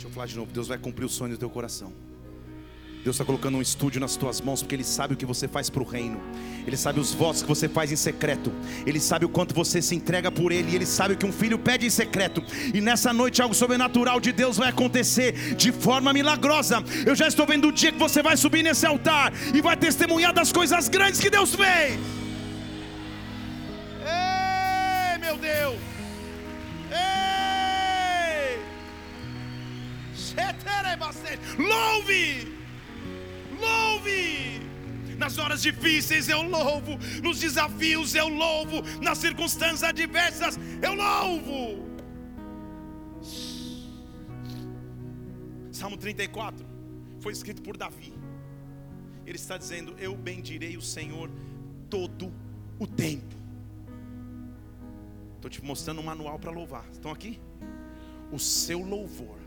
Deixa eu falar de novo. Deus vai cumprir o sonho do teu coração. Deus está colocando um estúdio nas tuas mãos, porque Ele sabe o que você faz para o reino, Ele sabe os votos que você faz em secreto, Ele sabe o quanto você se entrega por Ele, Ele sabe o que um filho pede em secreto, e nessa noite algo sobrenatural de Deus vai acontecer de forma milagrosa. Eu já estou vendo o dia que você vai subir nesse altar e vai testemunhar das coisas grandes que Deus fez. Difíceis eu louvo, nos desafios eu louvo, nas circunstâncias adversas eu louvo. Salmo 34 foi escrito por Davi. Ele está dizendo: Eu bendirei o Senhor todo o tempo. Estou te mostrando um manual para louvar. Estão aqui? O seu louvor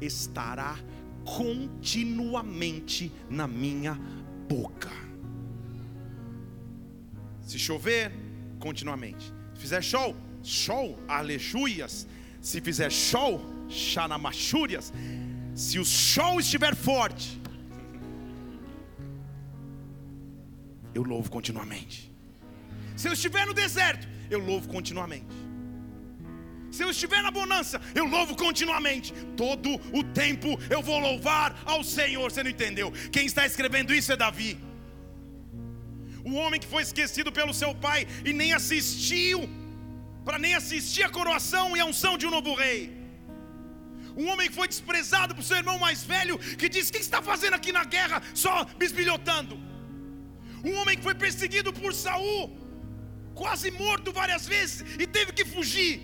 estará continuamente na minha boca. Se chover, continuamente. Se fizer show, show, aleluias. Se fizer show, xanamachúrias. Se o show estiver forte, eu louvo continuamente. Se eu estiver no deserto, eu louvo continuamente. Se eu estiver na bonança, eu louvo continuamente. Todo o tempo eu vou louvar ao Senhor. Você não entendeu? Quem está escrevendo isso é Davi. O homem que foi esquecido pelo seu pai e nem assistiu, para nem assistir a coroação e a unção de um novo rei. Um homem que foi desprezado por seu irmão mais velho, que disse: O que está fazendo aqui na guerra? Só bisbilhotando. Um homem que foi perseguido por Saul, quase morto várias vezes e teve que fugir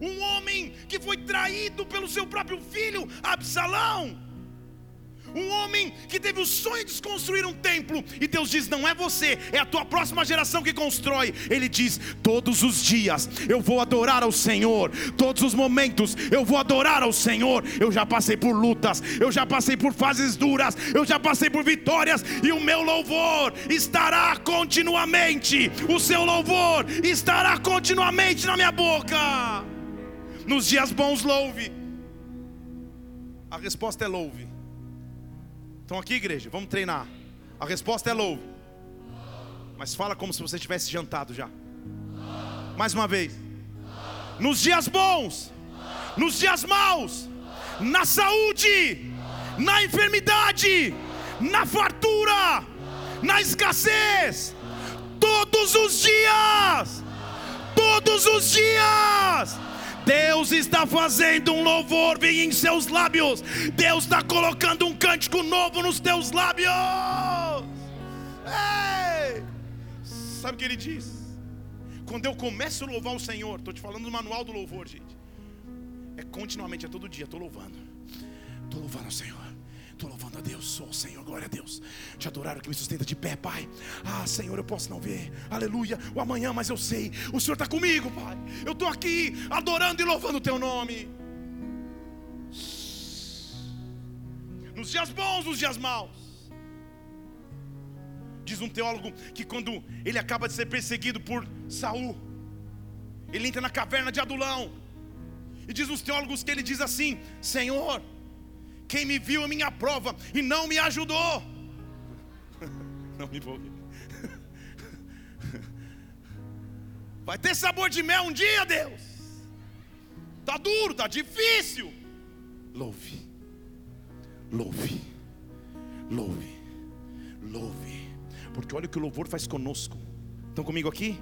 um homem que foi traído pelo seu próprio filho, Absalão. Um homem que teve o sonho de construir um templo, e Deus diz: Não é você, é a tua próxima geração que constrói. Ele diz: Todos os dias eu vou adorar ao Senhor, todos os momentos eu vou adorar ao Senhor. Eu já passei por lutas, eu já passei por fases duras, eu já passei por vitórias, e o meu louvor estará continuamente, o seu louvor estará continuamente na minha boca. Nos dias bons, louve. A resposta é louve. Estão aqui, igreja? Vamos treinar. A resposta é louve. Mas fala como se você tivesse jantado já. Mais uma vez. Nos dias bons, nos dias maus, na saúde, na enfermidade, na fartura, na escassez, todos os dias, todos os dias Deus está fazendo um louvor vir em seus lábios. Deus está colocando um cântico novo nos teus lábios. Ei! Sabe o que ele diz? Quando eu começo a louvar o Senhor, estou te falando do manual do louvor, gente. É continuamente, é todo dia, estou louvando. Estou louvando o Senhor. Estou louvando a Deus, sou o Senhor, glória a Deus. Te adorar o que me sustenta de pé, Pai. Ah, Senhor, eu posso não ver, aleluia, o amanhã, mas eu sei, o Senhor está comigo, Pai. Eu estou aqui adorando e louvando o Teu nome. Nos dias bons, nos dias maus. Diz um teólogo que quando ele acaba de ser perseguido por Saul, ele entra na caverna de Adulão. E diz os teólogos que ele diz assim: Senhor, quem me viu a minha prova e não me ajudou. [LAUGHS] Não me envolvi. [LAUGHS] Vai ter sabor de mel um dia, Deus. Tá duro, tá difícil. Louve. Louve. Louve. Louve. Porque olha o que o louvor faz conosco. Estão comigo aqui?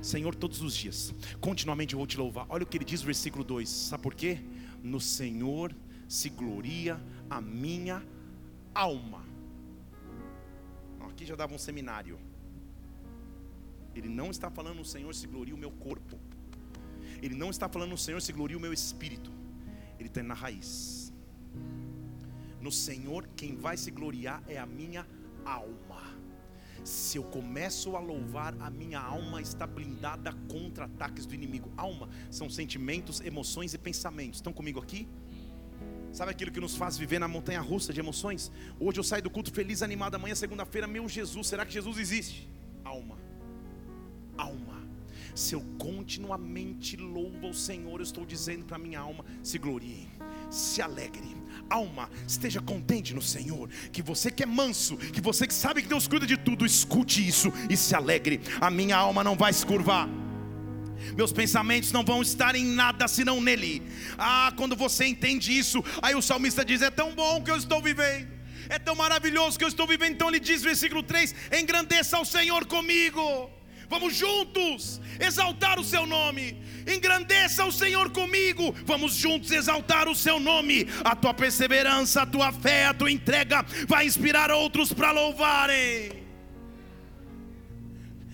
Senhor, todos os dias, continuamente eu vou te louvar. Olha o que ele diz no versículo 2: sabe por quê? No Senhor se gloria a minha alma. Aqui já dava um seminário. Ele não está falando no Senhor se gloria o meu corpo. Ele não está falando no Senhor se gloria o meu espírito. Ele está na raiz. No Senhor, quem vai se gloriar é a minha alma. Se eu começo a louvar, a minha alma está blindada contra ataques do inimigo. Alma são sentimentos, emoções e pensamentos. Estão comigo aqui? Sabe aquilo que nos faz viver na montanha russa de emoções? Hoje eu saio do culto feliz, animado, amanhã, segunda-feira, meu Jesus, será que Jesus existe? Alma, alma. Se eu continuamente louvo o Senhor, eu estou dizendo para minha alma: se glorie, se alegre, alma, esteja contente no Senhor. Que você que é manso, que você que sabe que Deus cuida de tudo, escute isso e se alegre. A minha alma não vai se curvar. Meus pensamentos não vão estar em nada senão nele. Ah, quando você entende isso, aí o salmista diz: É tão bom que eu estou vivendo, é tão maravilhoso que eu estou vivendo. Então ele diz, versículo 3: Engrandeça ao Senhor comigo. Vamos juntos exaltar o seu nome. Engrandeça o Senhor comigo. Vamos juntos exaltar o seu nome. A tua perseverança, a tua fé, a tua entrega vai inspirar outros para louvarem.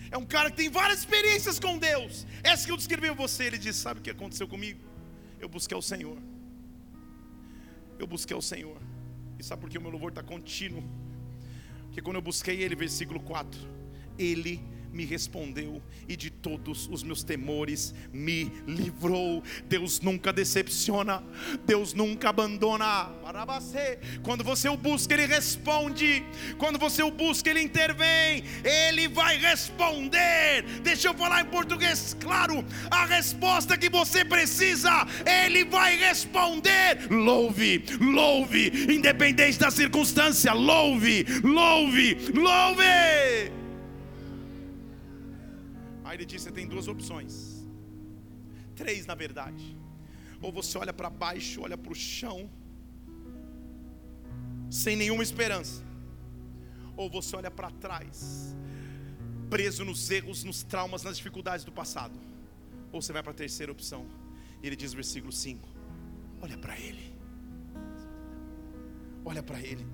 É um cara que tem várias experiências com Deus. Essa que eu descrevi a você, ele disse: Sabe o que aconteceu comigo? Eu busquei o Senhor. Eu busquei o Senhor. E sabe por que o meu louvor está contínuo? Porque quando eu busquei Ele, versículo 4, Ele me respondeu e de todos os meus temores me livrou. Deus nunca decepciona, Deus nunca abandona. Quando você o busca, Ele responde. Quando você o busca, Ele intervém. Ele vai responder. Deixa eu falar em português claro. A resposta que você precisa, Ele vai responder. Louve, louve, independente da circunstância. Louve, louve, louve. Aí ele disse: você tem duas opções, três na verdade. Ou você olha para baixo, olha para o chão, sem nenhuma esperança, ou você olha para trás, preso nos erros, nos traumas, nas dificuldades do passado, ou você vai para a terceira opção. E ele diz versículo 5: Olha para ele, olha para ele,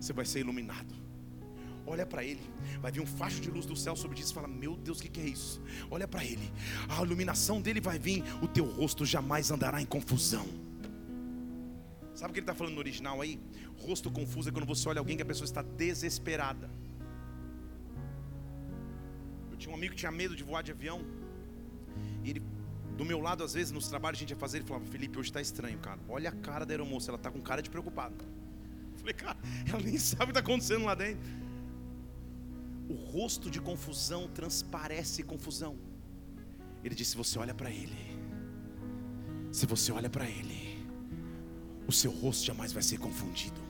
você vai ser iluminado olha para ele, vai vir um facho de luz do céu sobre isso e fala: Meu Deus, o que, que é isso? Olha para ele, a iluminação dele vai vir, o teu rosto jamais andará em confusão. Sabe o que ele está falando no original aí? Rosto confuso é quando você olha alguém que a pessoa está desesperada. Eu tinha um amigo que tinha medo de voar de avião, e ele do meu lado, às vezes, nos trabalhos a gente ia fazer, ele falava, Felipe, hoje está estranho, cara. Olha a cara da aeromoça, ela está com cara de preocupada. Eu falei, cara, ela nem sabe o que está acontecendo lá dentro o rosto de confusão transparece confusão. Ele disse: se você olha para ele, se você olha para ele, o seu rosto jamais vai ser confundido.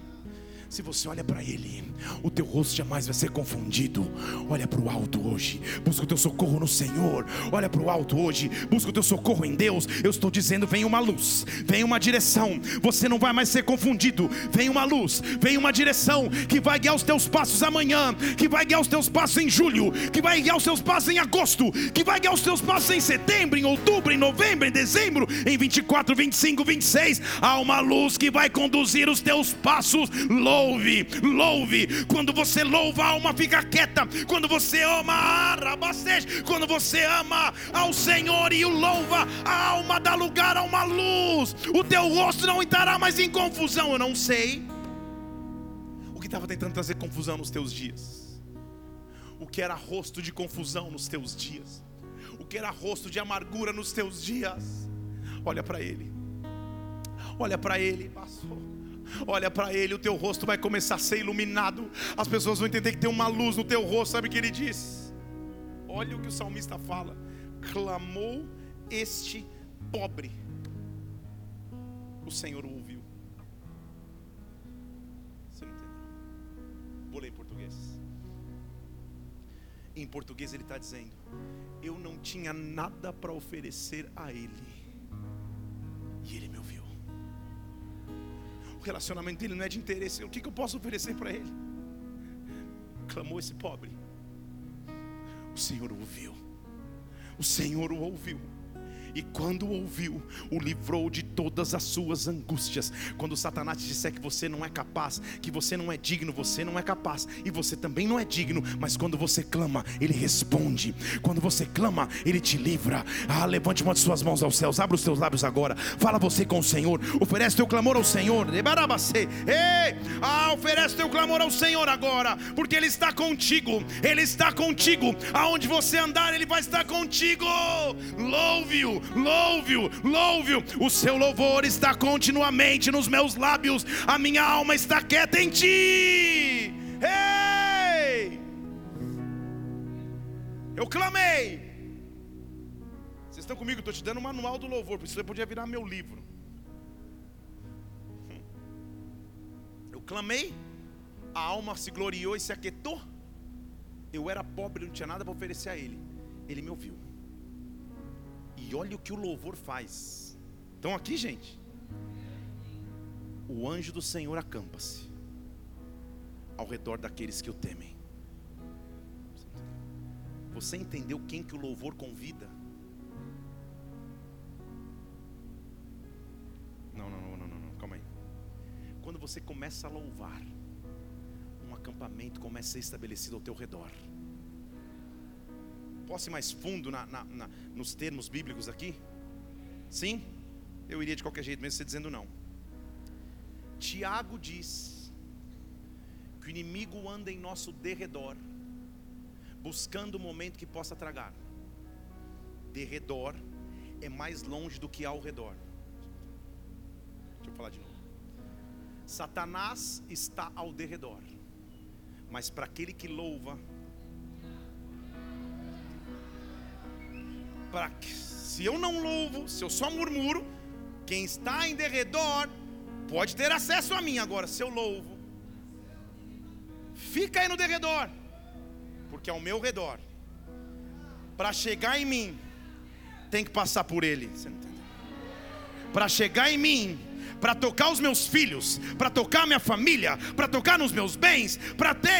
Se você olha para Ele, o teu rosto jamais vai ser confundido. Olha para o alto hoje, busca o teu socorro no Senhor. Olha para o alto hoje, busca o teu socorro em Deus. Eu estou dizendo: vem uma luz, vem uma direção. Você não vai mais ser confundido. Vem uma luz, vem uma direção que vai guiar os teus passos amanhã, que vai guiar os teus passos em julho, que vai guiar os teus passos em agosto, que vai guiar os teus passos em setembro, em outubro, em novembro, em dezembro, em 24, 25, 26. Há uma luz que vai conduzir os teus passos. Louco louve, louve. Quando você louva, a alma fica quieta. Quando você ama, quando você ama ao Senhor e o louva, a alma dá lugar a uma luz. O teu rosto não estará mais em confusão. Eu não sei o que estava tentando trazer confusão nos teus dias. O que era rosto de confusão nos teus dias. O que era rosto de amargura nos teus dias. Olha para ele. Olha para ele, passou olha para Ele, o teu rosto vai começar a ser iluminado. As pessoas vão entender que tem uma luz no teu rosto. Sabe o que ele diz? Olha o que o salmista fala: clamou este pobre, o Senhor o ouviu. Você não entendeu? Vou ler em português. Em português ele está dizendo: Eu não tinha nada para oferecer a Ele, relacionamento dele não é de interesse. O que, que eu posso oferecer para ele? Clamou esse pobre. O Senhor o ouviu. O Senhor o ouviu. E quando o ouviu, o livrou de todas as suas angústias. Quando Satanás te disser que você não é capaz, que você não é digno, você não é capaz e você também não é digno, mas quando você clama, ele responde. Quando você clama, ele te livra. Ah, levante uma de suas mãos aos céus, abra os teus lábios agora. Fala você com o Senhor. Oferece teu clamor ao Senhor. Ei, ah, oferece teu clamor ao Senhor agora, porque ele está contigo. Ele está contigo. Aonde você andar, ele vai estar contigo. Louve-o, louve-o, louve-o. O seu louvor está continuamente nos meus lábios. A minha alma está quieta em ti. Ei! Eu clamei. Vocês estão comigo? Estou te dando o manual do louvor, por isso você podia virar meu livro. Eu clamei, a alma se gloriou e se aquietou. Eu era pobre, não tinha nada para oferecer a Ele. Ele me ouviu. E olha o que o louvor faz. Estão aqui, gente? O anjo do Senhor acampa-se ao redor daqueles que o temem. Você entendeu quem que o louvor convida? Não, não, não, não, não, calma aí. Quando você começa a louvar, um acampamento começa a ser estabelecido ao teu redor. Posso ir mais fundo na, na, na, nos termos bíblicos aqui? Sim? Eu iria de qualquer jeito, mesmo você dizendo não. Tiago diz que o inimigo anda em nosso derredor, buscando o momento que possa tragar. Derredor é mais longe do que ao redor. Deixa eu falar de novo. Satanás está ao derredor, mas para aquele que louva, para se eu não louvo, se eu só murmuro, quem está em derredor pode ter acesso a mim agora, se eu louvo. Fica aí no derredor, porque ao meu redor, para chegar em mim, tem que passar por ele. Para chegar em mim, para tocar os meus filhos, para tocar minha família, para tocar nos meus bens, para ter,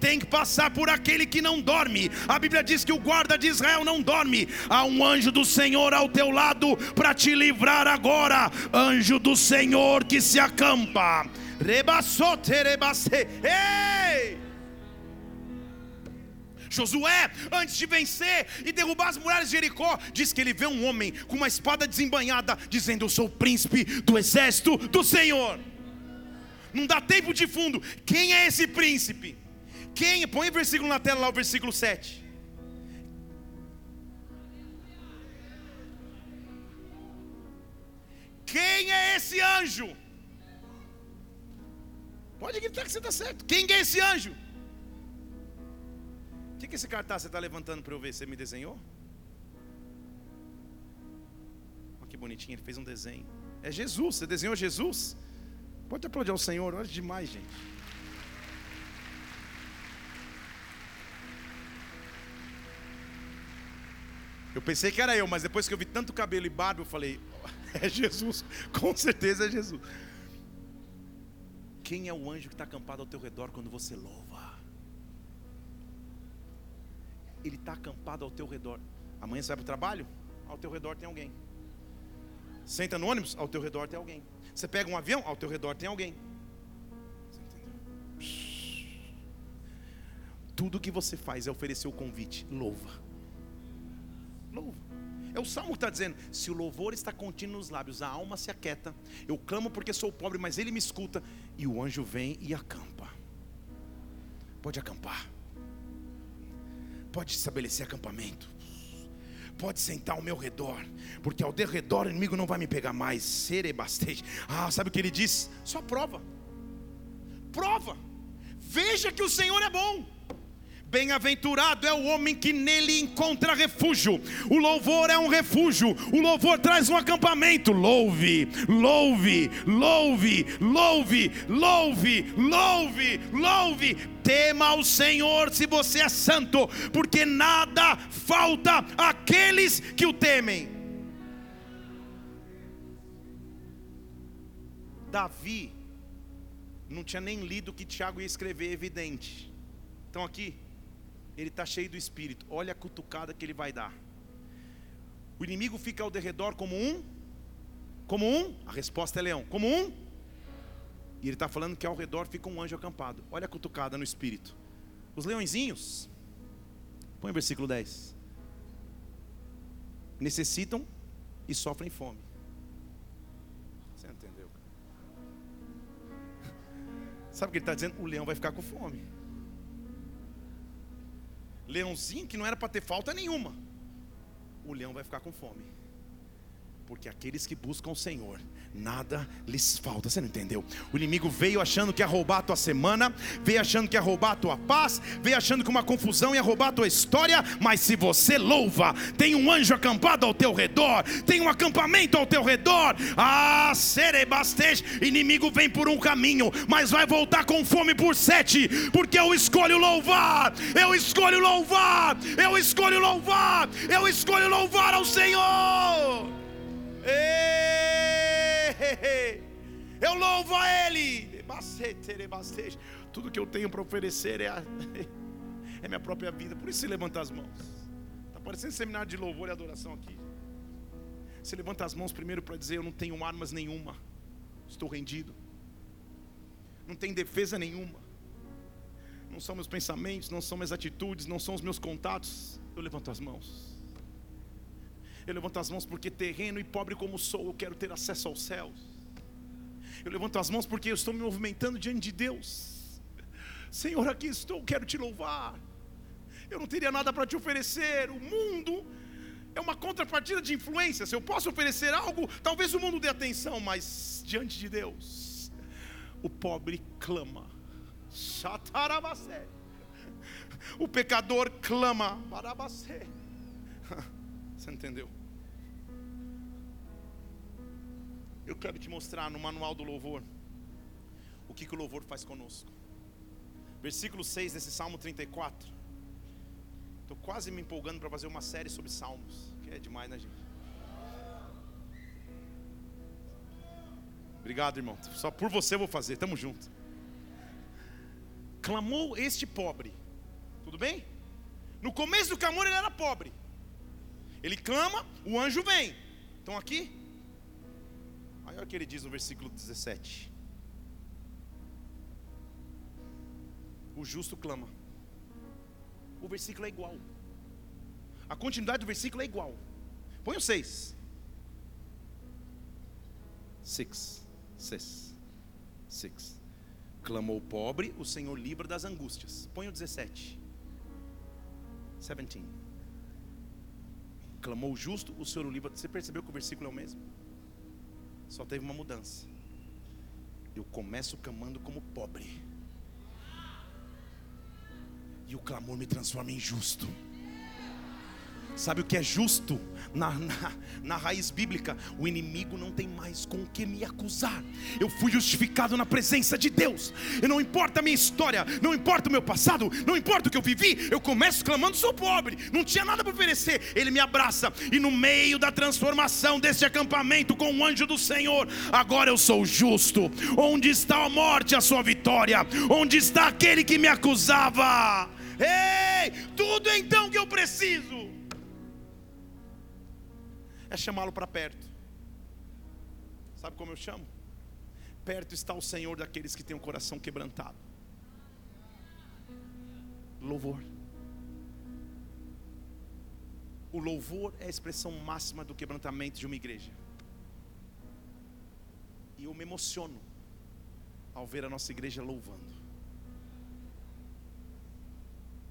tem que passar por aquele que não dorme. A Bíblia diz que o guarda de Israel não dorme. Há um anjo do Senhor ao teu lado para te livrar agora. Anjo do Senhor que se acampa. Rebassote, rebasse. Ei! Josué, antes de vencer e derrubar as muralhas de Jericó, diz que ele vê um homem com uma espada desembanhada, dizendo: Eu sou o príncipe do exército do Senhor. Não dá tempo de fundo. Quem é esse príncipe? Quem? Põe o versículo na tela lá, o versículo 7. Quem é esse anjo? Pode gritar que você está certo. Quem é esse anjo? Que, que esse cartaz você está levantando para eu ver? Você me desenhou? Olha que bonitinho, ele fez um desenho. É Jesus, você desenhou Jesus? Pode aplaudir ao Senhor, olha demais, gente. Eu pensei que era eu, mas depois que eu vi tanto cabelo e barba, eu falei: é Jesus, [LAUGHS] com certeza é Jesus. Quem é o anjo que está acampado ao teu redor quando você louva? Ele está acampado ao teu redor. Amanhã você vai para o trabalho? Ao teu redor tem alguém. Senta no ônibus? Ao teu redor tem alguém. Você pega um avião? Ao teu redor tem alguém. Tudo que você faz é oferecer o convite. Louva. Louva. É o salmo que está dizendo: se o louvor está contínuo nos lábios, a alma se aquieta. Eu clamo porque sou pobre, mas ele me escuta. E o anjo vem e acampa. Pode acampar pode estabelecer acampamento, pode sentar ao meu redor, porque ao derredor o inimigo não vai me pegar mais. Serebastej. Ah, sabe o que ele diz? Só prova, prova, veja que o Senhor é bom. Bem-aventurado é o homem que nele encontra refúgio. O louvor é um refúgio. O louvor traz um acampamento. Louve, louve, louve, louve, louve, louve, louve. Tema ao Senhor se você é santo, porque nada falta àqueles que o temem. Davi não tinha nem lido o que Tiago ia escrever, evidente. Então aqui, ele está cheio do espírito. Olha a cutucada que ele vai dar. O inimigo fica ao derredor como um Como um? A resposta é leão. Como um? E ele está falando que ao redor fica um anjo acampado. Olha a cutucada no espírito. Os leõezinhos, põe o versículo 10. Necessitam e sofrem fome. Você entendeu? [LAUGHS] Sabe o que ele está dizendo? O leão vai ficar com fome. Leãozinho que não era para ter falta nenhuma. O leão vai ficar com fome. Porque aqueles que buscam o Senhor, nada lhes falta. Você não entendeu? O inimigo veio achando que ia roubar a tua semana, veio achando que ia roubar a tua paz, veio achando que uma confusão ia roubar a tua história. Mas se você louva, tem um anjo acampado ao teu redor, tem um acampamento ao teu redor. Ah, serebastej, inimigo vem por um caminho, mas vai voltar com fome por sete, porque eu escolho louvar, eu escolho louvar, eu escolho louvar, eu escolho louvar ao Senhor. Eu louvo a Ele. Tudo que eu tenho para oferecer é, a, [LAUGHS] é minha própria vida. Por isso se levanta as mãos. Está parecendo seminário de louvor e adoração aqui. Você levanta as mãos primeiro para dizer: Eu não tenho armas nenhuma. Estou rendido. Não tem defesa nenhuma. Não são meus pensamentos, não são minhas atitudes, não são os meus contatos. Eu levanto as mãos. Eu levanto as mãos porque terreno e pobre como sou, eu quero ter acesso aos céus. Eu levanto as mãos porque eu estou me movimentando diante de Deus. Senhor, aqui estou, quero te louvar. Eu não teria nada para te oferecer. O mundo é uma contrapartida de influência. Se eu posso oferecer algo, talvez o mundo dê atenção, mas diante de Deus, o pobre clama. O pecador clama. [LAUGHS] Você entendeu? Eu quero te mostrar no manual do louvor o que, que o louvor faz conosco. Versículo 6 desse Salmo 34. Estou quase me empolgando para fazer uma série sobre salmos, que é demais, né, gente? Obrigado, irmão. Só por você eu vou fazer, tamo junto. Clamou este pobre. Tudo bem? No começo do clamor ele era pobre. Ele clama, o anjo vem. Estão aqui? Aí olha o que ele diz no versículo 17. O justo clama. O versículo é igual. A continuidade do versículo é igual. Põe o 6. 6. 6. 6. Clamou o pobre, o Senhor livra das angústias. Põe o 17. 17 clamou o justo, o Senhor o livra. Você percebeu que o versículo é o mesmo? Só teve uma mudança. Eu começo clamando como pobre. E o clamor me transforma em justo. Sabe o que é justo? Na, na, na, raiz bíblica, o inimigo não tem mais com o que me acusar. Eu fui justificado na presença de Deus. E não importa a minha história, não importa o meu passado, não importa o que eu vivi, eu começo clamando: sou pobre, não tinha nada para oferecer. Ele me abraça, e no meio da transformação desse acampamento com o anjo do Senhor, agora eu sou justo. Onde está a morte, a sua vitória? Onde está aquele que me acusava? Ei, tudo então que eu preciso é chamá-lo para perto. Sabe como eu chamo? Perto está o Senhor daqueles que têm o coração quebrantado. Louvor. O louvor é a expressão máxima do quebrantamento de uma igreja. E eu me emociono ao ver a nossa igreja louvando.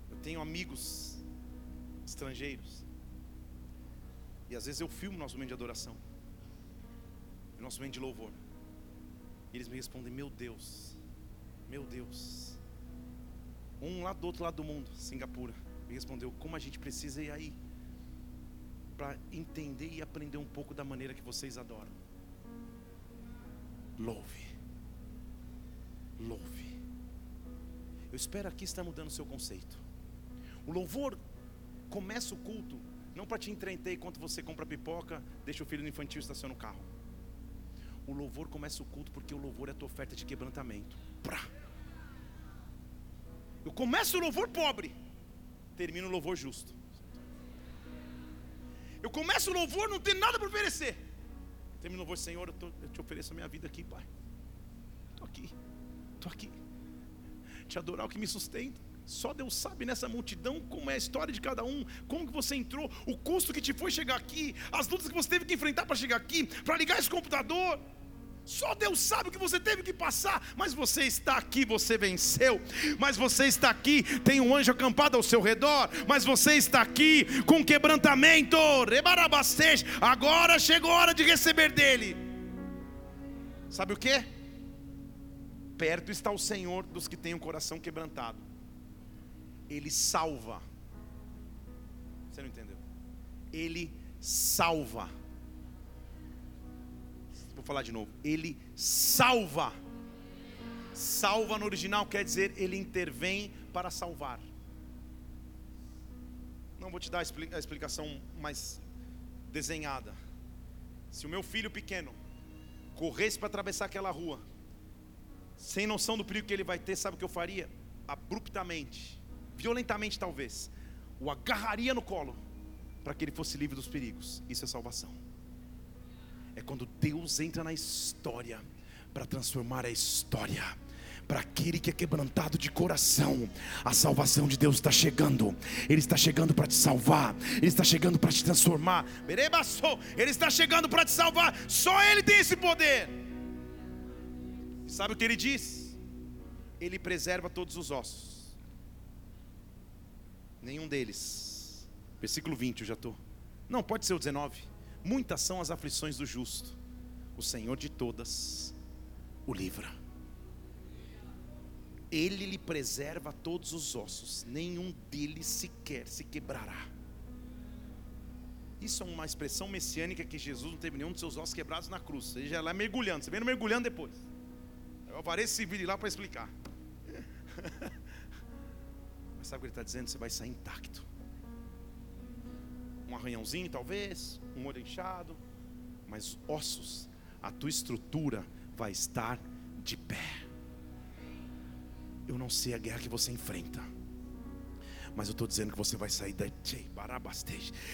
Eu tenho amigos estrangeiros e às vezes eu filmo nosso momento de adoração, nosso momento de louvor. E eles me respondem: Meu Deus, meu Deus. Um lá do outro lado do mundo, Singapura, me respondeu: Como a gente precisa ir aí para entender e aprender um pouco da maneira que vocês adoram. Louve, louve. Eu espero aqui estar mudando o seu conceito. O louvor começa o culto não para te entreter enquanto você compra pipoca, deixa o filho no infantil e estaciona o carro. O louvor começa o culto porque o louvor é a tua oferta de quebrantamento. Prá. Eu começo o louvor pobre, termino o louvor justo. Eu começo o louvor, não tem nada para oferecer. Terminou o Senhor, eu, tô, eu te ofereço a minha vida aqui, Pai. Estou aqui, estou aqui. Te adorar é o que me sustenta. Só Deus sabe nessa multidão como é a história de cada um, como que você entrou, o custo que te foi chegar aqui, as lutas que você teve que enfrentar para chegar aqui, para ligar esse computador. Só Deus sabe o que você teve que passar, mas você está aqui, você venceu. Mas você está aqui, tem um anjo acampado ao seu redor, mas você está aqui com quebrantamento. Agora chegou a hora de receber dele. Sabe o que? Perto está o Senhor dos que têm o coração quebrantado. Ele salva. Você não entendeu? Ele salva Vou falar de novo. Ele salva. Salva no original quer dizer ele intervém para salvar. Não vou te dar a explicação mais desenhada. Se o meu filho pequeno corresse para atravessar aquela rua, sem noção do perigo que ele vai ter, sabe o que eu faria? Abruptamente, violentamente talvez, o agarraria no colo para que ele fosse livre dos perigos. Isso é salvação é quando Deus entra na história para transformar a história. Para aquele que é quebrantado de coração, a salvação de Deus está chegando. Ele está chegando para te salvar. Ele está chegando para te transformar. Ele está chegando para te salvar. Só Ele tem esse poder. Sabe o que Ele diz? Ele preserva todos os ossos. Nenhum deles. Versículo 20, eu já estou. Não, pode ser o 19. Muitas são as aflições do justo, o Senhor de todas o livra. Ele lhe preserva todos os ossos, nenhum deles sequer se quebrará. Isso é uma expressão messiânica que Jesus não teve nenhum dos seus ossos quebrados na cruz. Você já lá mergulhando, você vem mergulhando depois. Eu apareço esse vídeo lá para explicar. [LAUGHS] Sabe o que ele está dizendo? Você vai sair intacto um arranhãozinho talvez, um olho inchado, mas ossos, a tua estrutura vai estar de pé. Eu não sei a guerra que você enfrenta. Mas eu estou dizendo que você vai sair da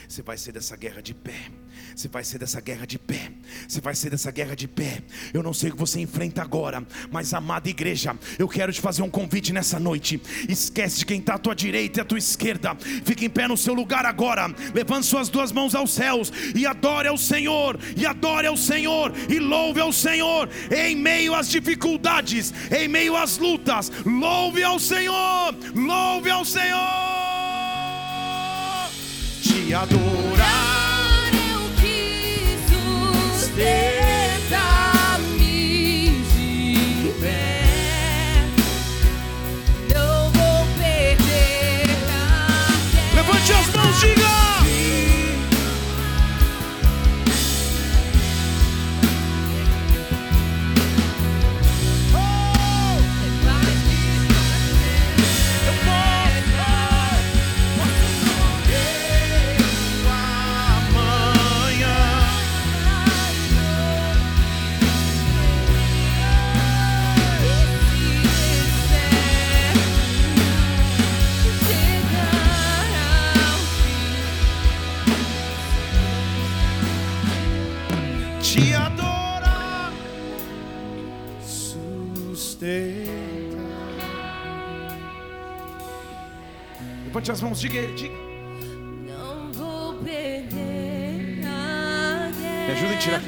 Você vai sair dessa guerra de pé. Você vai sair dessa guerra de pé. Você vai sair dessa guerra de pé. Eu não sei o que você enfrenta agora, mas amada igreja, eu quero te fazer um convite nessa noite. Esquece de quem está à tua direita e à tua esquerda. Fique em pé no seu lugar agora. Levante suas duas mãos aos céus e adore ao Senhor. E adore ao Senhor e louve ao Senhor em meio às dificuldades, em meio às lutas. Louve ao Senhor. Louve ao Senhor te adorar. stay. Levante as mãos, diga, diga. Não vou perder. Me ajuda a tirar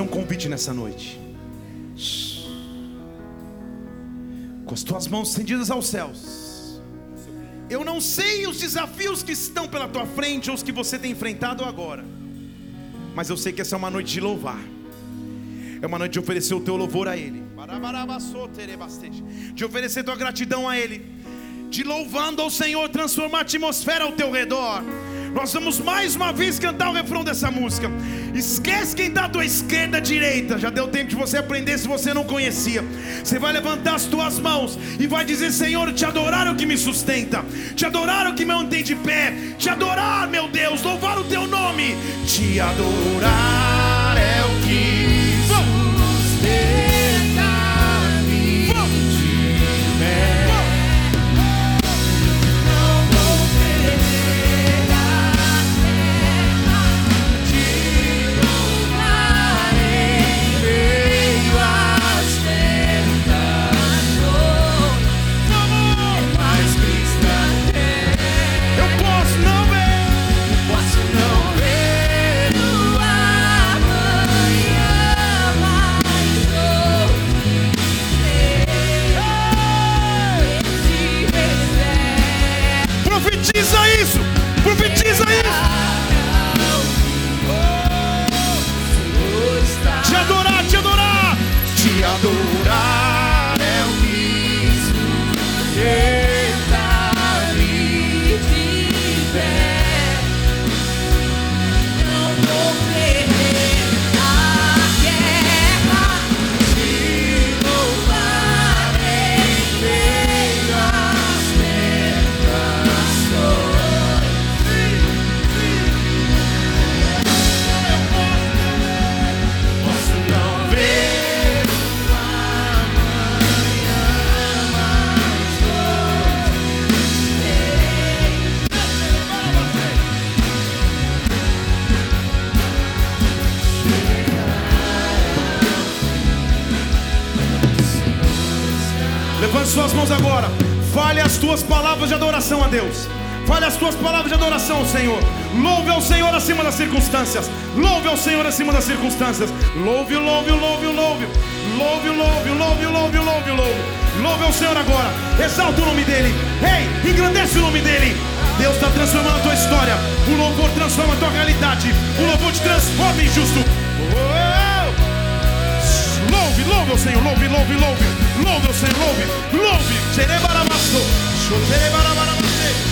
fazer um convite nessa noite. Com as tuas mãos estendidas aos céus. Eu não sei os desafios que estão pela tua frente ou os que você tem enfrentado agora. Mas eu sei que essa é uma noite de louvar. É uma noite de oferecer o teu louvor a Ele. De oferecer tua gratidão a Ele. de louvando ao Senhor, transformar a atmosfera ao teu redor. Nós vamos mais uma vez cantar o refrão dessa música. Esquece quem está à tua esquerda, direita. Já deu tempo de você aprender se você não conhecia. Você vai levantar as tuas mãos e vai dizer: Senhor, te adorar é o que me sustenta, te adorar é o que me mantém de pé, te adorar, meu Deus, louvar o teu nome, te adorar é o que mãos agora. Fale as tuas palavras de adoração a Deus. Fale as tuas palavras de adoração ao Senhor. Louve ao Senhor acima das circunstâncias. Louve ao Senhor acima das circunstâncias. Louve, louve, louve, louve. Louve, louve, louve, louve, louve, louve. Louve ao Senhor agora. Exalta o nome dele. Ei, engrandece o nome dele. Deus está transformando a tua história. O louvor transforma a tua realidade. O louvor te transforma em justo. Louve, ao Senhor, louve, louve, louve. Louve ao Senhor, louve, louve. Xerebaramaçô, xoterebarabarabaçê.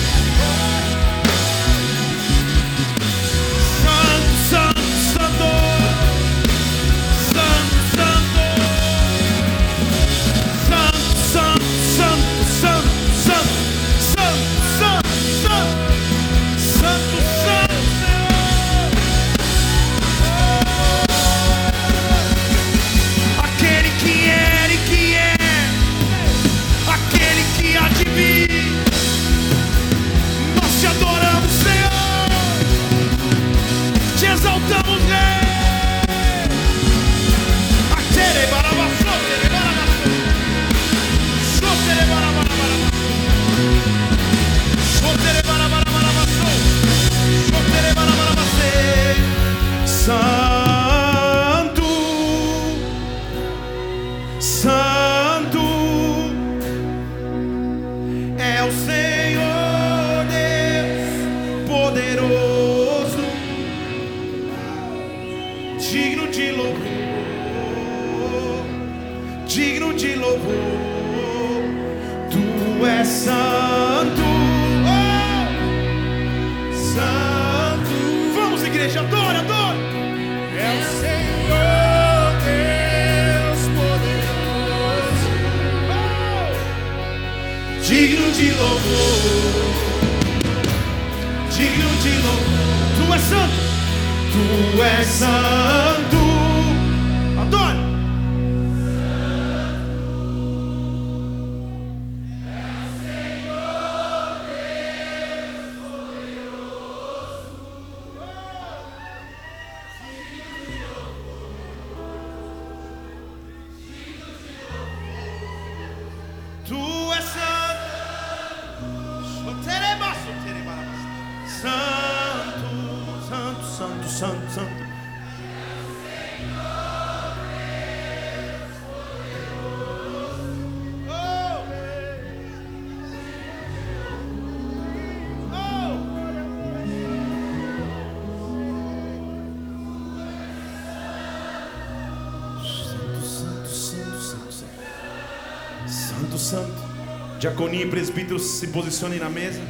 Diaconia e presbíteros se posicionem na mesa.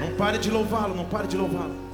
Não pare de louvá-lo, não pare de louvá-lo.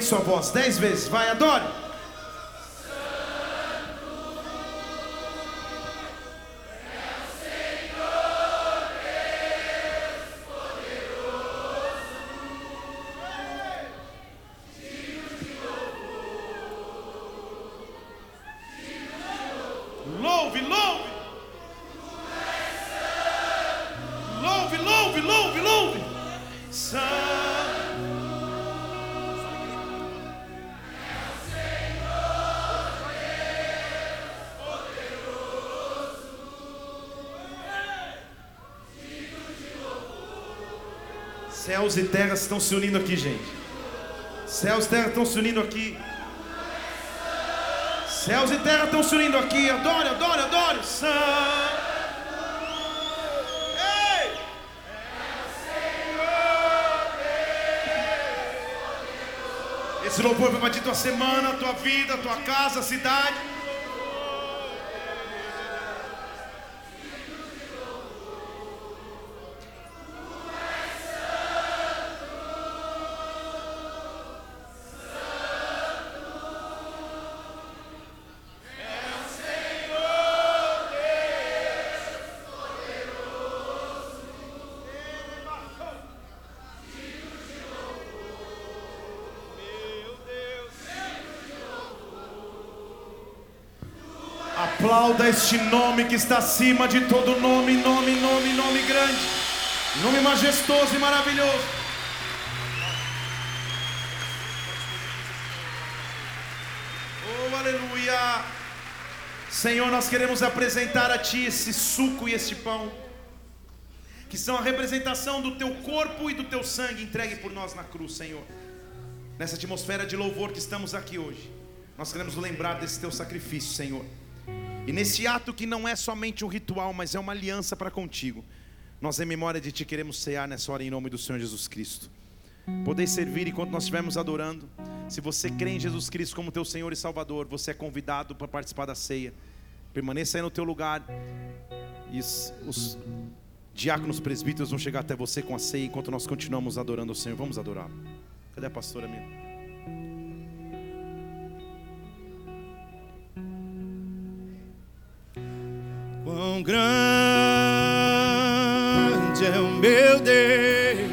Aumente sua voz dez vezes, vai, adore. Céus e terras estão se unindo aqui, gente. Céus e terra estão se unindo aqui. Céus e terra estão se unindo aqui. Adore, adore, adore. Santo. Esse louvor vai invadir tua semana, tua vida, tua casa, cidade. Aplauda este nome que está acima de todo nome, nome, nome, nome grande, nome majestoso e maravilhoso. Oh, aleluia! Senhor, nós queremos apresentar a Ti esse suco e este pão, que são a representação do Teu corpo e do Teu sangue entregue por nós na cruz, Senhor. Nessa atmosfera de louvor que estamos aqui hoje, nós queremos lembrar desse Teu sacrifício, Senhor. E nesse ato que não é somente um ritual, mas é uma aliança para contigo, nós em memória de Ti queremos cear nessa hora em nome do Senhor Jesus Cristo. Poder servir enquanto nós estivermos adorando. Se você crê em Jesus Cristo como teu Senhor e Salvador, você é convidado para participar da ceia. Permaneça aí no teu lugar. E os, os diáconos presbíteros vão chegar até você com a ceia enquanto nós continuamos adorando o Senhor. Vamos adorá-lo. Cadê a pastora minha? Grande é o meu Deus,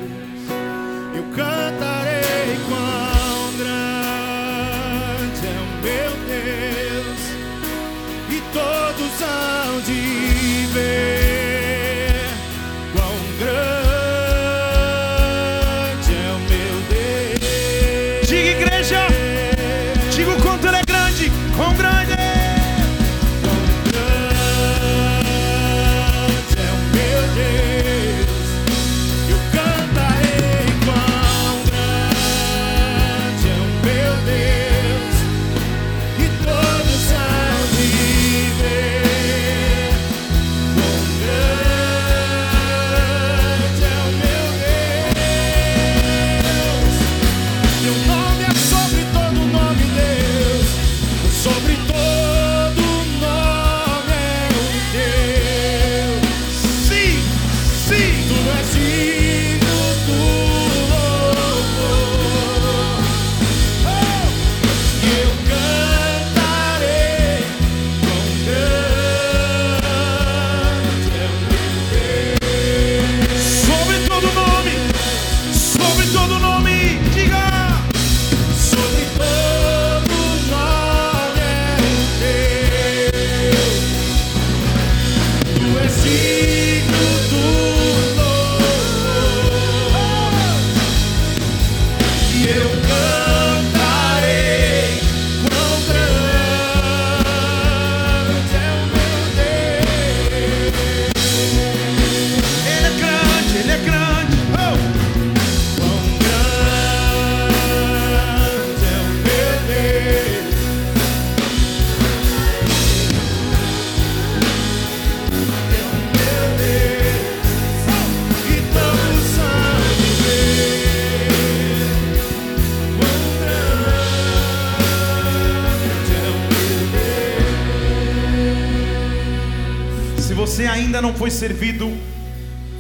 foi servido,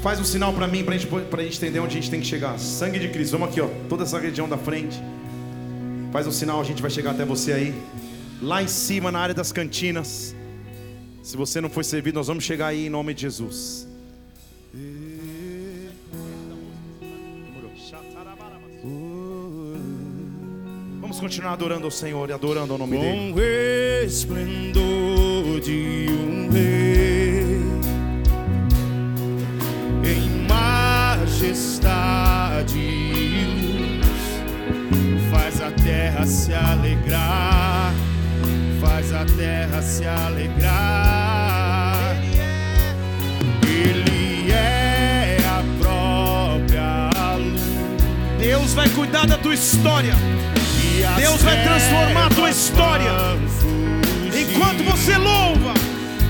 faz um sinal para mim, para gente, a gente entender onde a gente tem que chegar. Sangue de Cristo, vamos aqui, ó, toda essa região da frente. Faz um sinal, a gente vai chegar até você aí. Lá em cima, na área das cantinas. Se você não foi servido, nós vamos chegar aí em nome de Jesus. Vamos continuar adorando ao Senhor e adorando ao nome dele. Com esplendor de alegrar. Ele é a própria luz. Deus vai cuidar da tua história. Deus vai transformar a tua história. Enquanto você louva,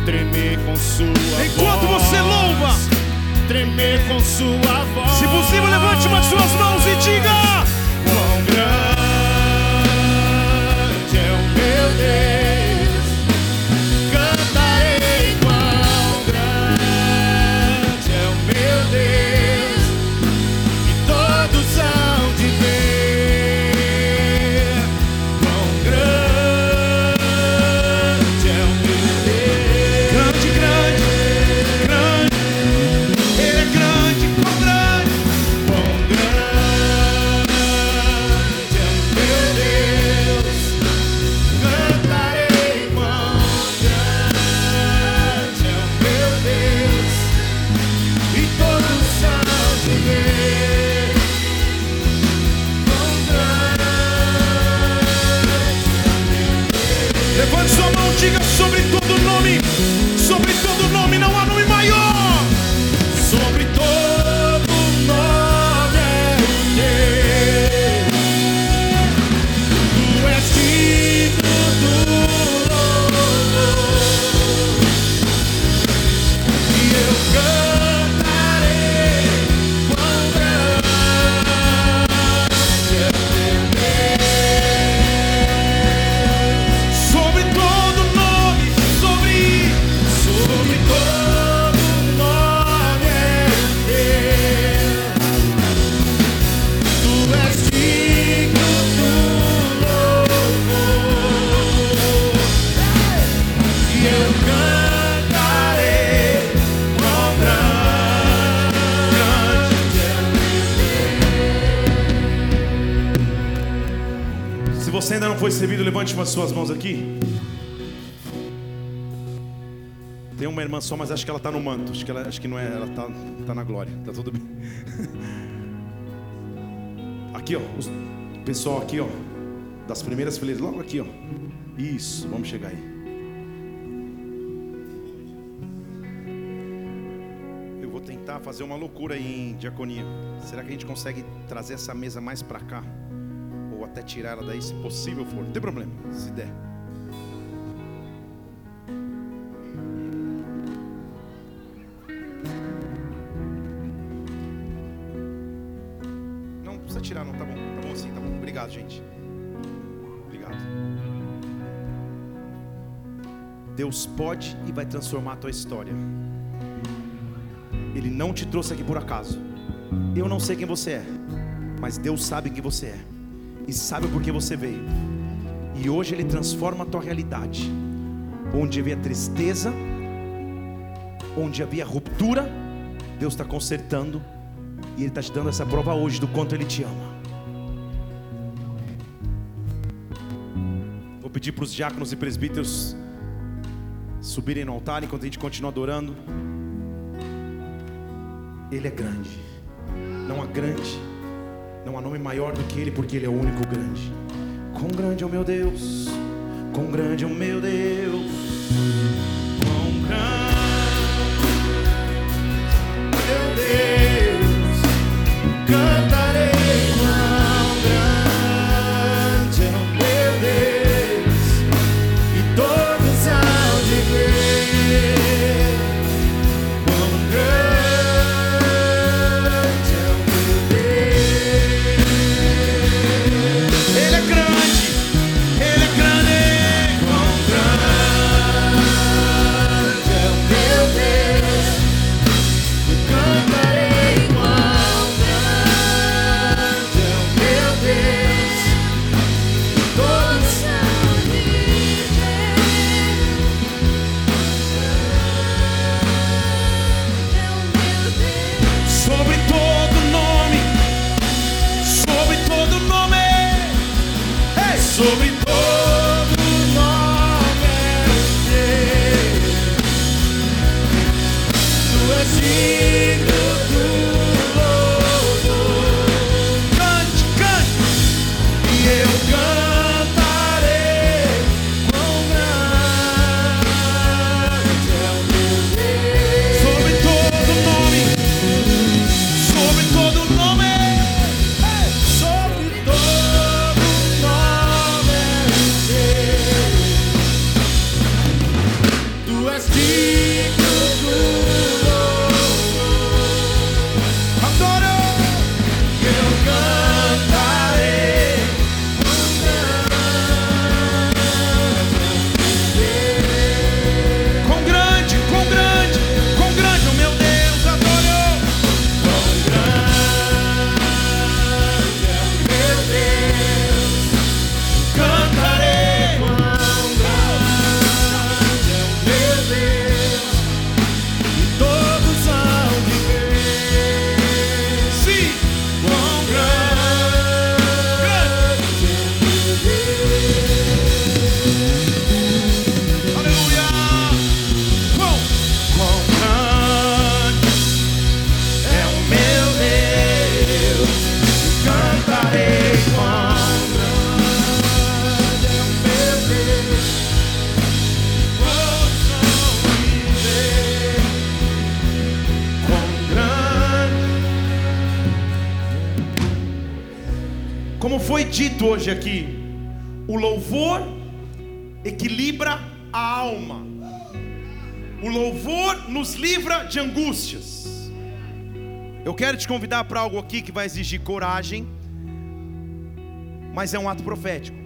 tremer com sua enquanto você louva, tremer com sua voz. se possível, levante uma de suas mãos e diga: Quão grande é o meu Deus, uma de suas mãos aqui. Tem uma irmã só, mas acho que ela está no manto. Acho que, ela, acho que não é, ela está tá na glória. Tá tudo bem. [LAUGHS] Aqui, ó. O pessoal aqui, ó. Das primeiras fileiras, logo aqui, ó. Isso, vamos chegar aí. Eu vou tentar fazer uma loucura aí em diaconia. Será que a gente consegue trazer essa mesa mais para cá? Até tirar ela daí, se possível for. Não tem problema, se der. Não precisa tirar, não, tá bom, tá bom assim, tá bom. Obrigado, gente. Obrigado. Deus pode e vai transformar a tua história. Ele não te trouxe aqui por acaso. Eu não sei quem você é, mas Deus sabe quem você é e sabe por que você veio. E hoje Ele transforma a tua realidade. Onde havia tristeza, onde havia ruptura, Deus está consertando e Ele está te dando essa prova hoje do quanto Ele te ama. Vou pedir para os diáconos e presbíteros subirem no altar enquanto a gente continua adorando. Ele é grande, não há grande, não há nome maior do que Ele, porque Ele é o único grande. Quão grande é o meu Deus, quão grande é o meu Deus, convidar para algo aqui que vai exigir coragem, mas é um ato profético.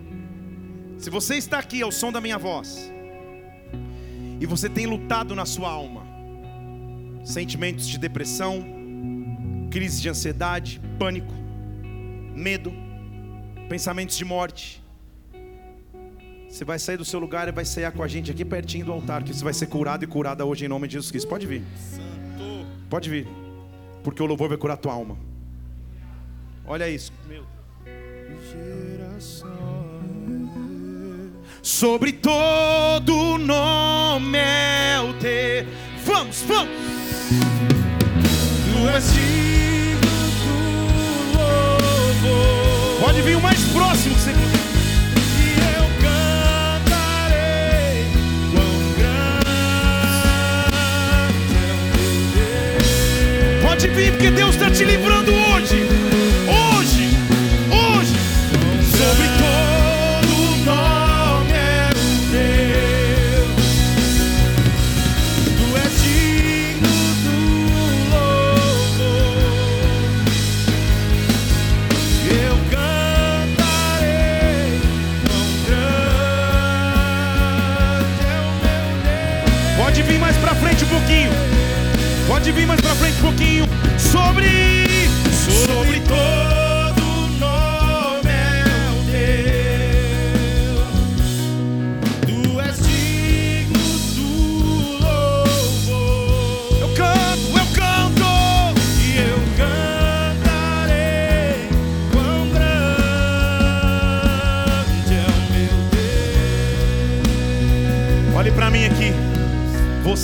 Se você está aqui ao som da minha voz, e você tem lutado na sua alma, sentimentos de depressão, crise de ansiedade, pânico, medo, pensamentos de morte. Você vai sair do seu lugar e vai cear com a gente aqui pertinho do altar, que você vai ser curado e curada hoje em nome de Jesus Cristo. Pode vir. Pode vir. Porque o louvor vai curar tua alma. Olha isso. Meu Sobre todo nome é o teu. Vamos, vamos. Tu és digno do louvor. Pode vir o mais próximo que você Porque Deus está te livrando. Hoje, vir mais pra frente um pouquinho. Sobre. Sobre todo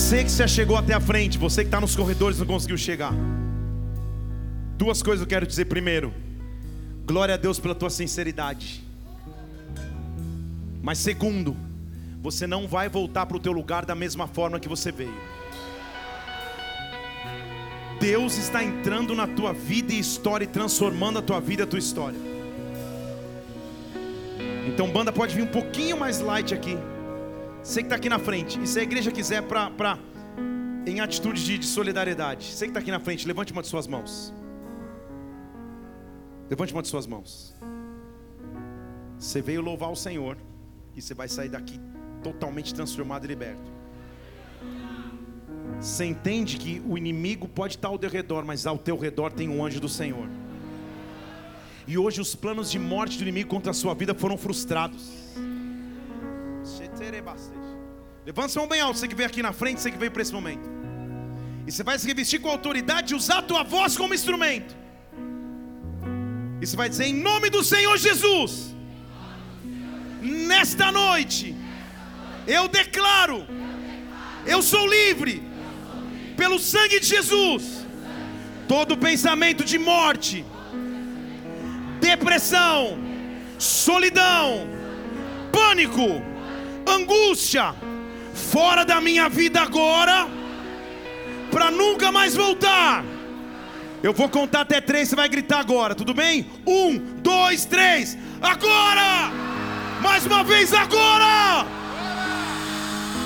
Você que já chegou até a frente, você que está nos corredores e não conseguiu chegar. Duas coisas eu quero dizer. Primeiro, glória a Deus pela tua sinceridade. Mas segundo, você não vai voltar para o teu lugar da mesma forma que você veio. Deus está entrando na tua vida e história e transformando a tua vida e a tua história. Então, banda, pode vir um pouquinho mais light aqui. Você que está aqui na frente. E se a igreja quiser para pra, em atitude de, de solidariedade. Você que está aqui na frente, levante uma de suas mãos. Levante uma de suas mãos. Você veio louvar o Senhor. E você vai sair daqui totalmente transformado e liberto. Você entende que o inimigo pode estar ao teu redor, mas ao teu redor tem um anjo do Senhor. E hoje os planos de morte do inimigo contra a sua vida foram frustrados. Levanta sua mão bem alto, você que veio aqui na frente, você que veio para esse momento. E você vai se revestir com autoridade e usar a tua voz como instrumento. E você vai dizer em nome do Senhor Jesus. Nesta noite, eu declaro, eu sou livre pelo sangue de Jesus, todo pensamento de morte, depressão, solidão, pânico, angústia, fora da minha vida agora, para nunca mais voltar. Eu vou contar até três, você vai gritar agora, tudo bem? Um, dois, três, agora! Mais uma vez, agora!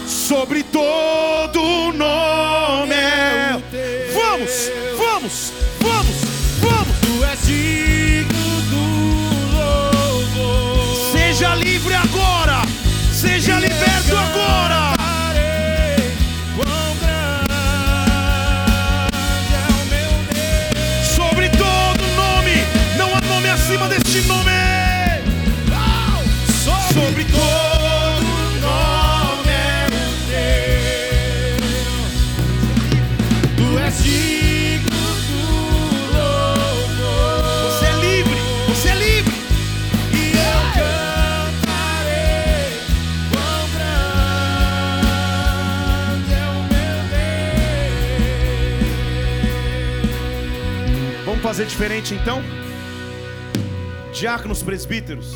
Sobre todo nome. Vamos, vamos, vamos, vamos. Tu és Seja fazer diferente então? Diáconos, presbíteros,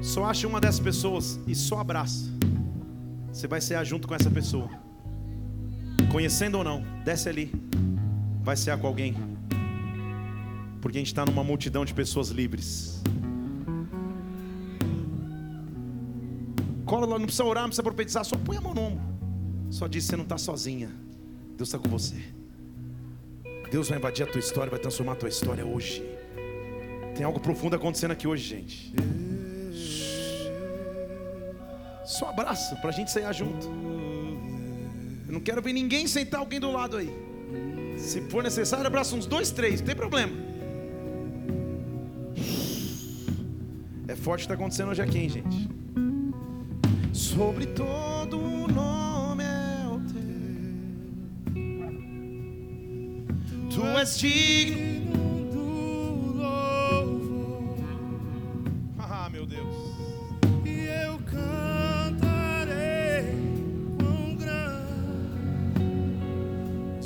só ache uma dessas pessoas e só abraça. Você vai cear junto com essa pessoa. Conhecendo ou não, desce ali. Vai cear com alguém. Porque a gente está numa multidão de pessoas livres. Cola lá, não precisa orar, não precisa profetizar, só põe a mão no ombro. Só diz: você não está sozinha. Deus está com você. Deus vai invadir a tua história, vai transformar a tua história hoje. Tem algo profundo acontecendo aqui hoje, gente. Só abraça pra gente sair junto. Eu não quero ver ninguém sentar alguém do lado aí. Se for necessário, abraça uns dois, três, não tem problema. É forte o que está acontecendo hoje aqui, hein, gente. Sobre todo o nome Tu és digno. Ah, meu Deus. E eu cantarei quão grande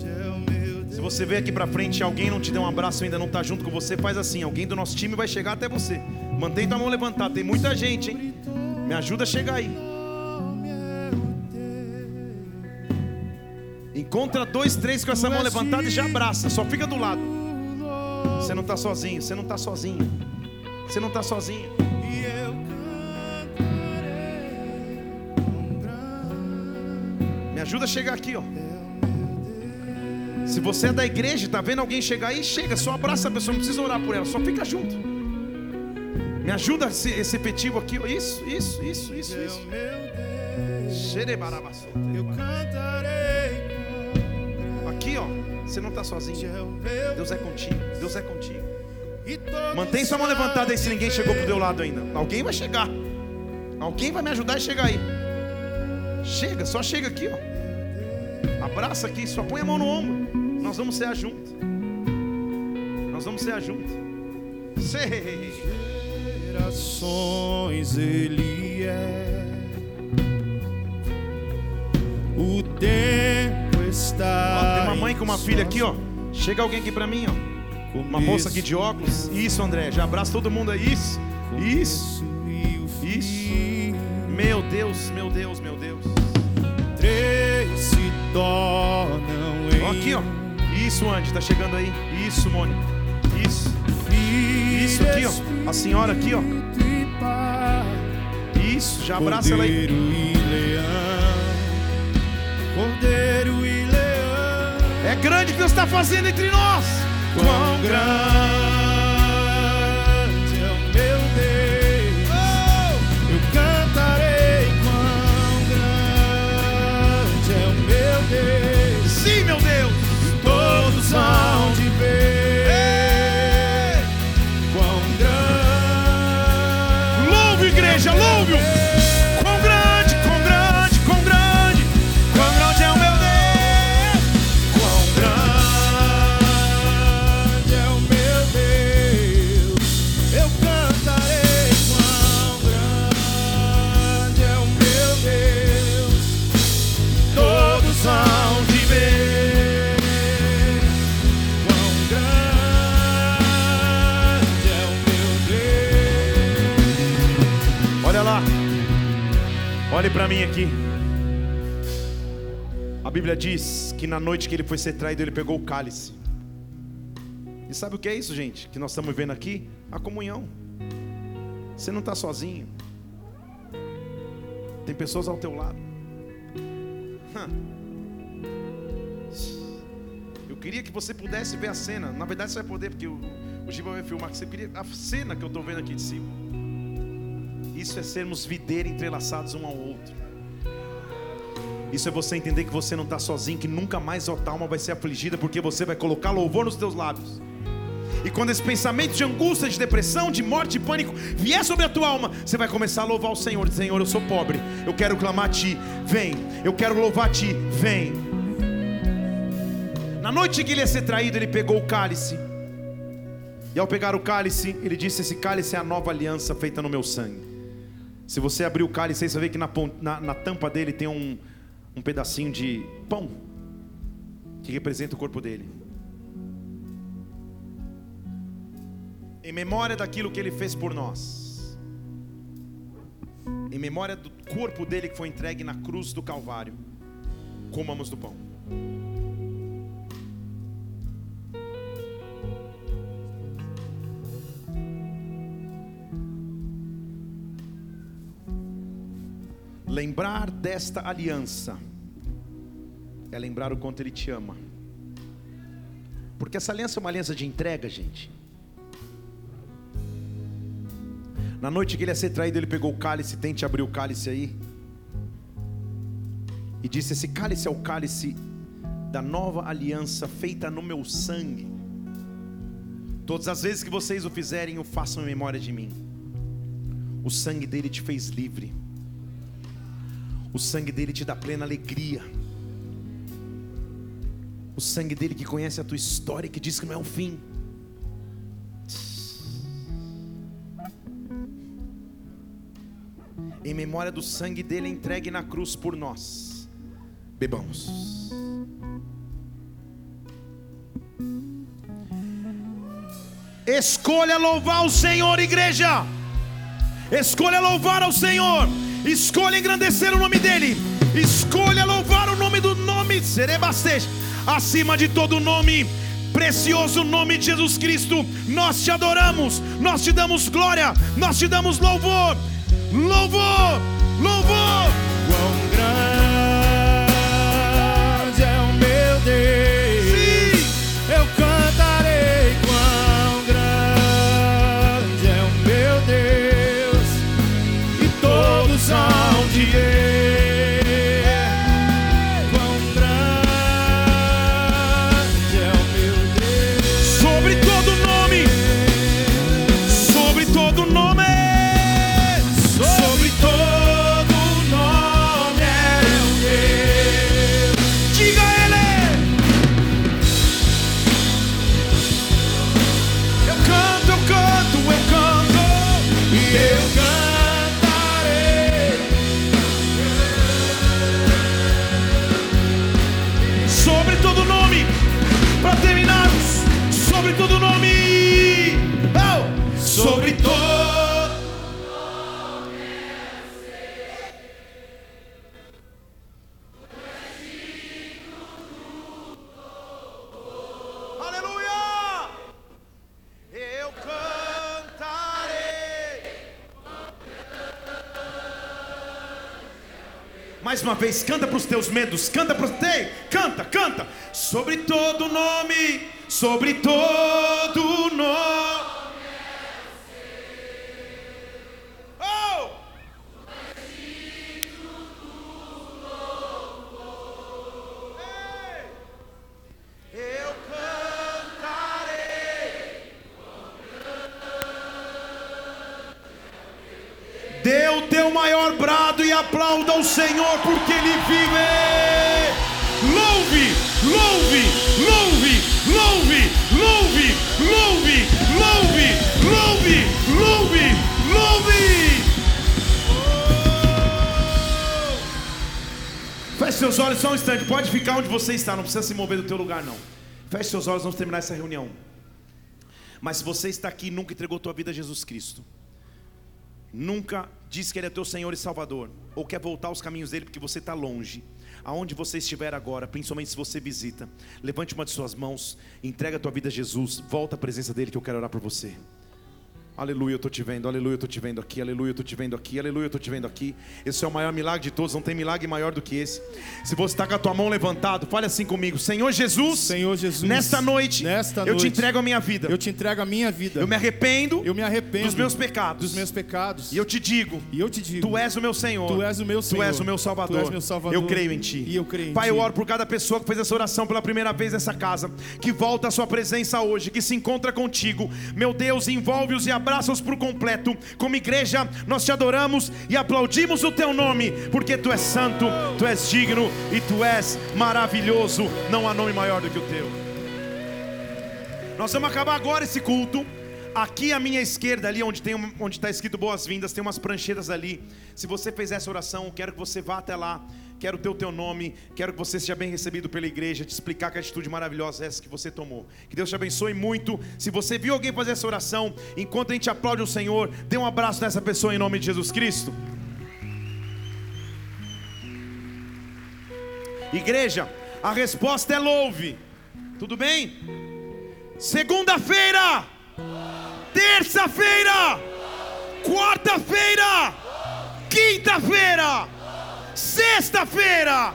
é o meu Deus. Se você veio aqui pra frente e alguém não te deu um abraço ainda não tá junto com você, faz assim, alguém do nosso time vai chegar até você. Mantém tua mão levantada, tem muita gente, hein? Me ajuda a chegar aí. Encontra dois, três com essa mão levantada e já abraça. Só fica do lado. Você não tá sozinho, você não tá sozinho. Você não tá sozinho. E Me ajuda a chegar aqui, ó. Se você é da igreja e tá vendo alguém chegar aí, chega, só abraça a pessoa, não precisa orar por ela, só fica junto. Me ajuda esse, esse efetivo aqui. Isso, isso, isso, isso, é isso. Eu cantarei Aqui, ó. Você não tá quão sozinho. Deus é contigo. Deus é contigo. Mantém sua mão levantada aí se ninguém chegou pro teu lado ainda. Alguém vai chegar. Alguém vai me ajudar a chegar aí. Chega, só chega aqui, ó. Abraça aqui, só põe a mão no ombro. Nós vamos cear junto. Nós vamos cear junto. Sei. gerações ele é. Com uma filha aqui, ó. Chega alguém aqui pra mim, ó. Uma moça aqui de óculos. Isso, André. Já abraça todo mundo aí. Isso. Isso. Isso. Meu Deus, meu Deus, meu Deus. Três se tornam em Ó, aqui, ó. Isso, Andy, tá chegando aí. Isso, Mônica. Isso. Isso aqui, ó. A senhora aqui, ó. Isso, já abraça ela aí. Cordeiro e grande que Deus está fazendo entre nós. Quão grande é o meu Deus. Eu cantarei quão grande é o meu Deus. Sim, meu Deus. Todos hão para mim aqui. A Bíblia diz que na noite que ele foi ser traído, ele pegou o cálice. E sabe o que é isso, gente? Que nós estamos vendo aqui? A comunhão. Você não está sozinho. Tem pessoas ao teu lado. Eu queria que você pudesse ver a cena. Na verdade, você vai poder, porque o, o Giba vai filmar. Você queria a cena que eu estou vendo aqui de cima. Isso é sermos videira entrelaçados um ao outro. Isso é você entender que você não está sozinho, que nunca mais a tua alma vai ser afligida, porque você vai colocar louvor nos teus lábios. E quando esse pensamento de angústia, de depressão, de morte, de pânico vier sobre a tua alma, você vai começar a louvar o Senhor. Senhor, eu sou pobre, eu quero clamar a Ti, vem. Eu quero louvar a Ti, vem. Na noite que ele ia ser traído, ele pegou o cálice. E ao pegar o cálice, ele disse: Esse cálice é a nova aliança feita no meu sangue. Se você abrir o cálice, você vai ver que na, na, na tampa dele tem um, um pedacinho de pão que representa o corpo dele. Em memória daquilo que ele fez por nós. Em memória do corpo dele que foi entregue na cruz do Calvário. Comamos do pão. Lembrar desta aliança é lembrar o quanto Ele te ama. Porque essa aliança é uma aliança de entrega, gente. Na noite que ele ia ser traído, ele pegou o cálice, tente abrir o cálice aí. E disse: Esse cálice é o cálice da nova aliança feita no meu sangue. Todas as vezes que vocês o fizerem, o façam em memória de mim. O sangue dele te fez livre. O sangue dele te dá plena alegria. O sangue dele que conhece a tua história, que diz que não é o fim. Em memória do sangue dele entregue na cruz por nós. Bebamos. Escolha louvar o Senhor, igreja. Escolha louvar ao Senhor. Escolha engrandecer o nome dEle. Escolha louvar o nome do nome Serebastej. Acima de todo nome, precioso nome de Jesus Cristo. Nós te adoramos, nós te damos glória, nós te damos louvor. Louvor, louvor. Quão grande é o meu Deus. Vez, canta para os teus medos, canta para teus, canta, canta. Sobre todo nome, sobre todo nome. Aplauda o Senhor, porque Ele vive. Louve, louve, louve, louve, louve, louve, louve, louve, louve, louve. Feche seus olhos só um instante, pode ficar onde você está, não precisa se mover do teu lugar não. Feche seus olhos, vamos terminar essa reunião. Mas se você está aqui e nunca entregou tua vida a Jesus Cristo, nunca diz que Ele é teu Senhor e Salvador, ou quer voltar aos caminhos dele porque você está longe, aonde você estiver agora, principalmente se você visita, levante uma de suas mãos, entrega a tua vida a Jesus, volta à presença dele que eu quero orar por você. Aleluia, eu estou te vendo, aleluia, eu estou te vendo aqui, aleluia, eu estou te vendo aqui, aleluia, eu estou te vendo aqui. Esse é o maior milagre de todos, não tem milagre maior do que esse. Se você está com a tua mão levantado, fale assim comigo: Senhor Jesus, Senhor Jesus, nesta noite, nesta eu noite, te entrego a minha vida. Eu te entrego a minha vida. Eu me arrependo, eu me arrependo dos meus pecados. Dos meus pecados. E eu te digo, e eu te digo, Tu és o meu Senhor. Tu és o meu Senhor. Tu és o meu Salvador. Tu és meu Salvador. Eu creio em Ti. E eu creio em Pai, ti. eu oro por cada pessoa que fez essa oração pela primeira vez nessa casa, que volta à Sua presença hoje, que se encontra contigo. Meu Deus, envolve-os e abraça-os por completo. Como igreja, nós te adoramos e aplaudimos o Teu nome, porque Tu és santo, Tu és digno e Tu és maravilhoso. Não há nome maior do que o Teu. Nós vamos acabar agora esse culto. Aqui à minha esquerda, ali onde está escrito boas-vindas, tem umas pranchetas ali. Se você fez essa oração, quero que você vá até lá. Quero ter o teu nome, quero que você seja bem recebido pela igreja, te explicar que atitude maravilhosa é essa que você tomou. Que Deus te abençoe muito. Se você viu alguém fazer essa oração, enquanto a gente aplaude o Senhor, dê um abraço nessa pessoa em nome de Jesus Cristo. Igreja, a resposta é louve. Tudo bem? Segunda-feira, terça-feira, quarta-feira, quinta-feira, sexta-feira,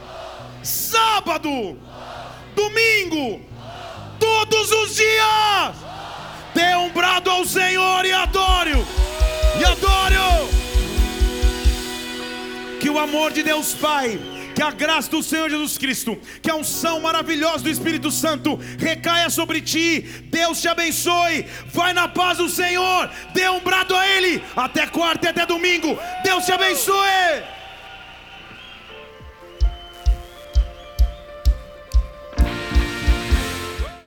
sábado, domingo, todos os dias. Dê um brado ao Senhor e adore, e adore. Que o amor de Deus Pai, que a graça do Senhor Jesus Cristo, que a unção maravilhosa do Espírito Santo recaia sobre ti. Deus te abençoe. Vai na paz do Senhor. Dê um brado a Ele. Até quarta e até domingo. Deus te abençoe.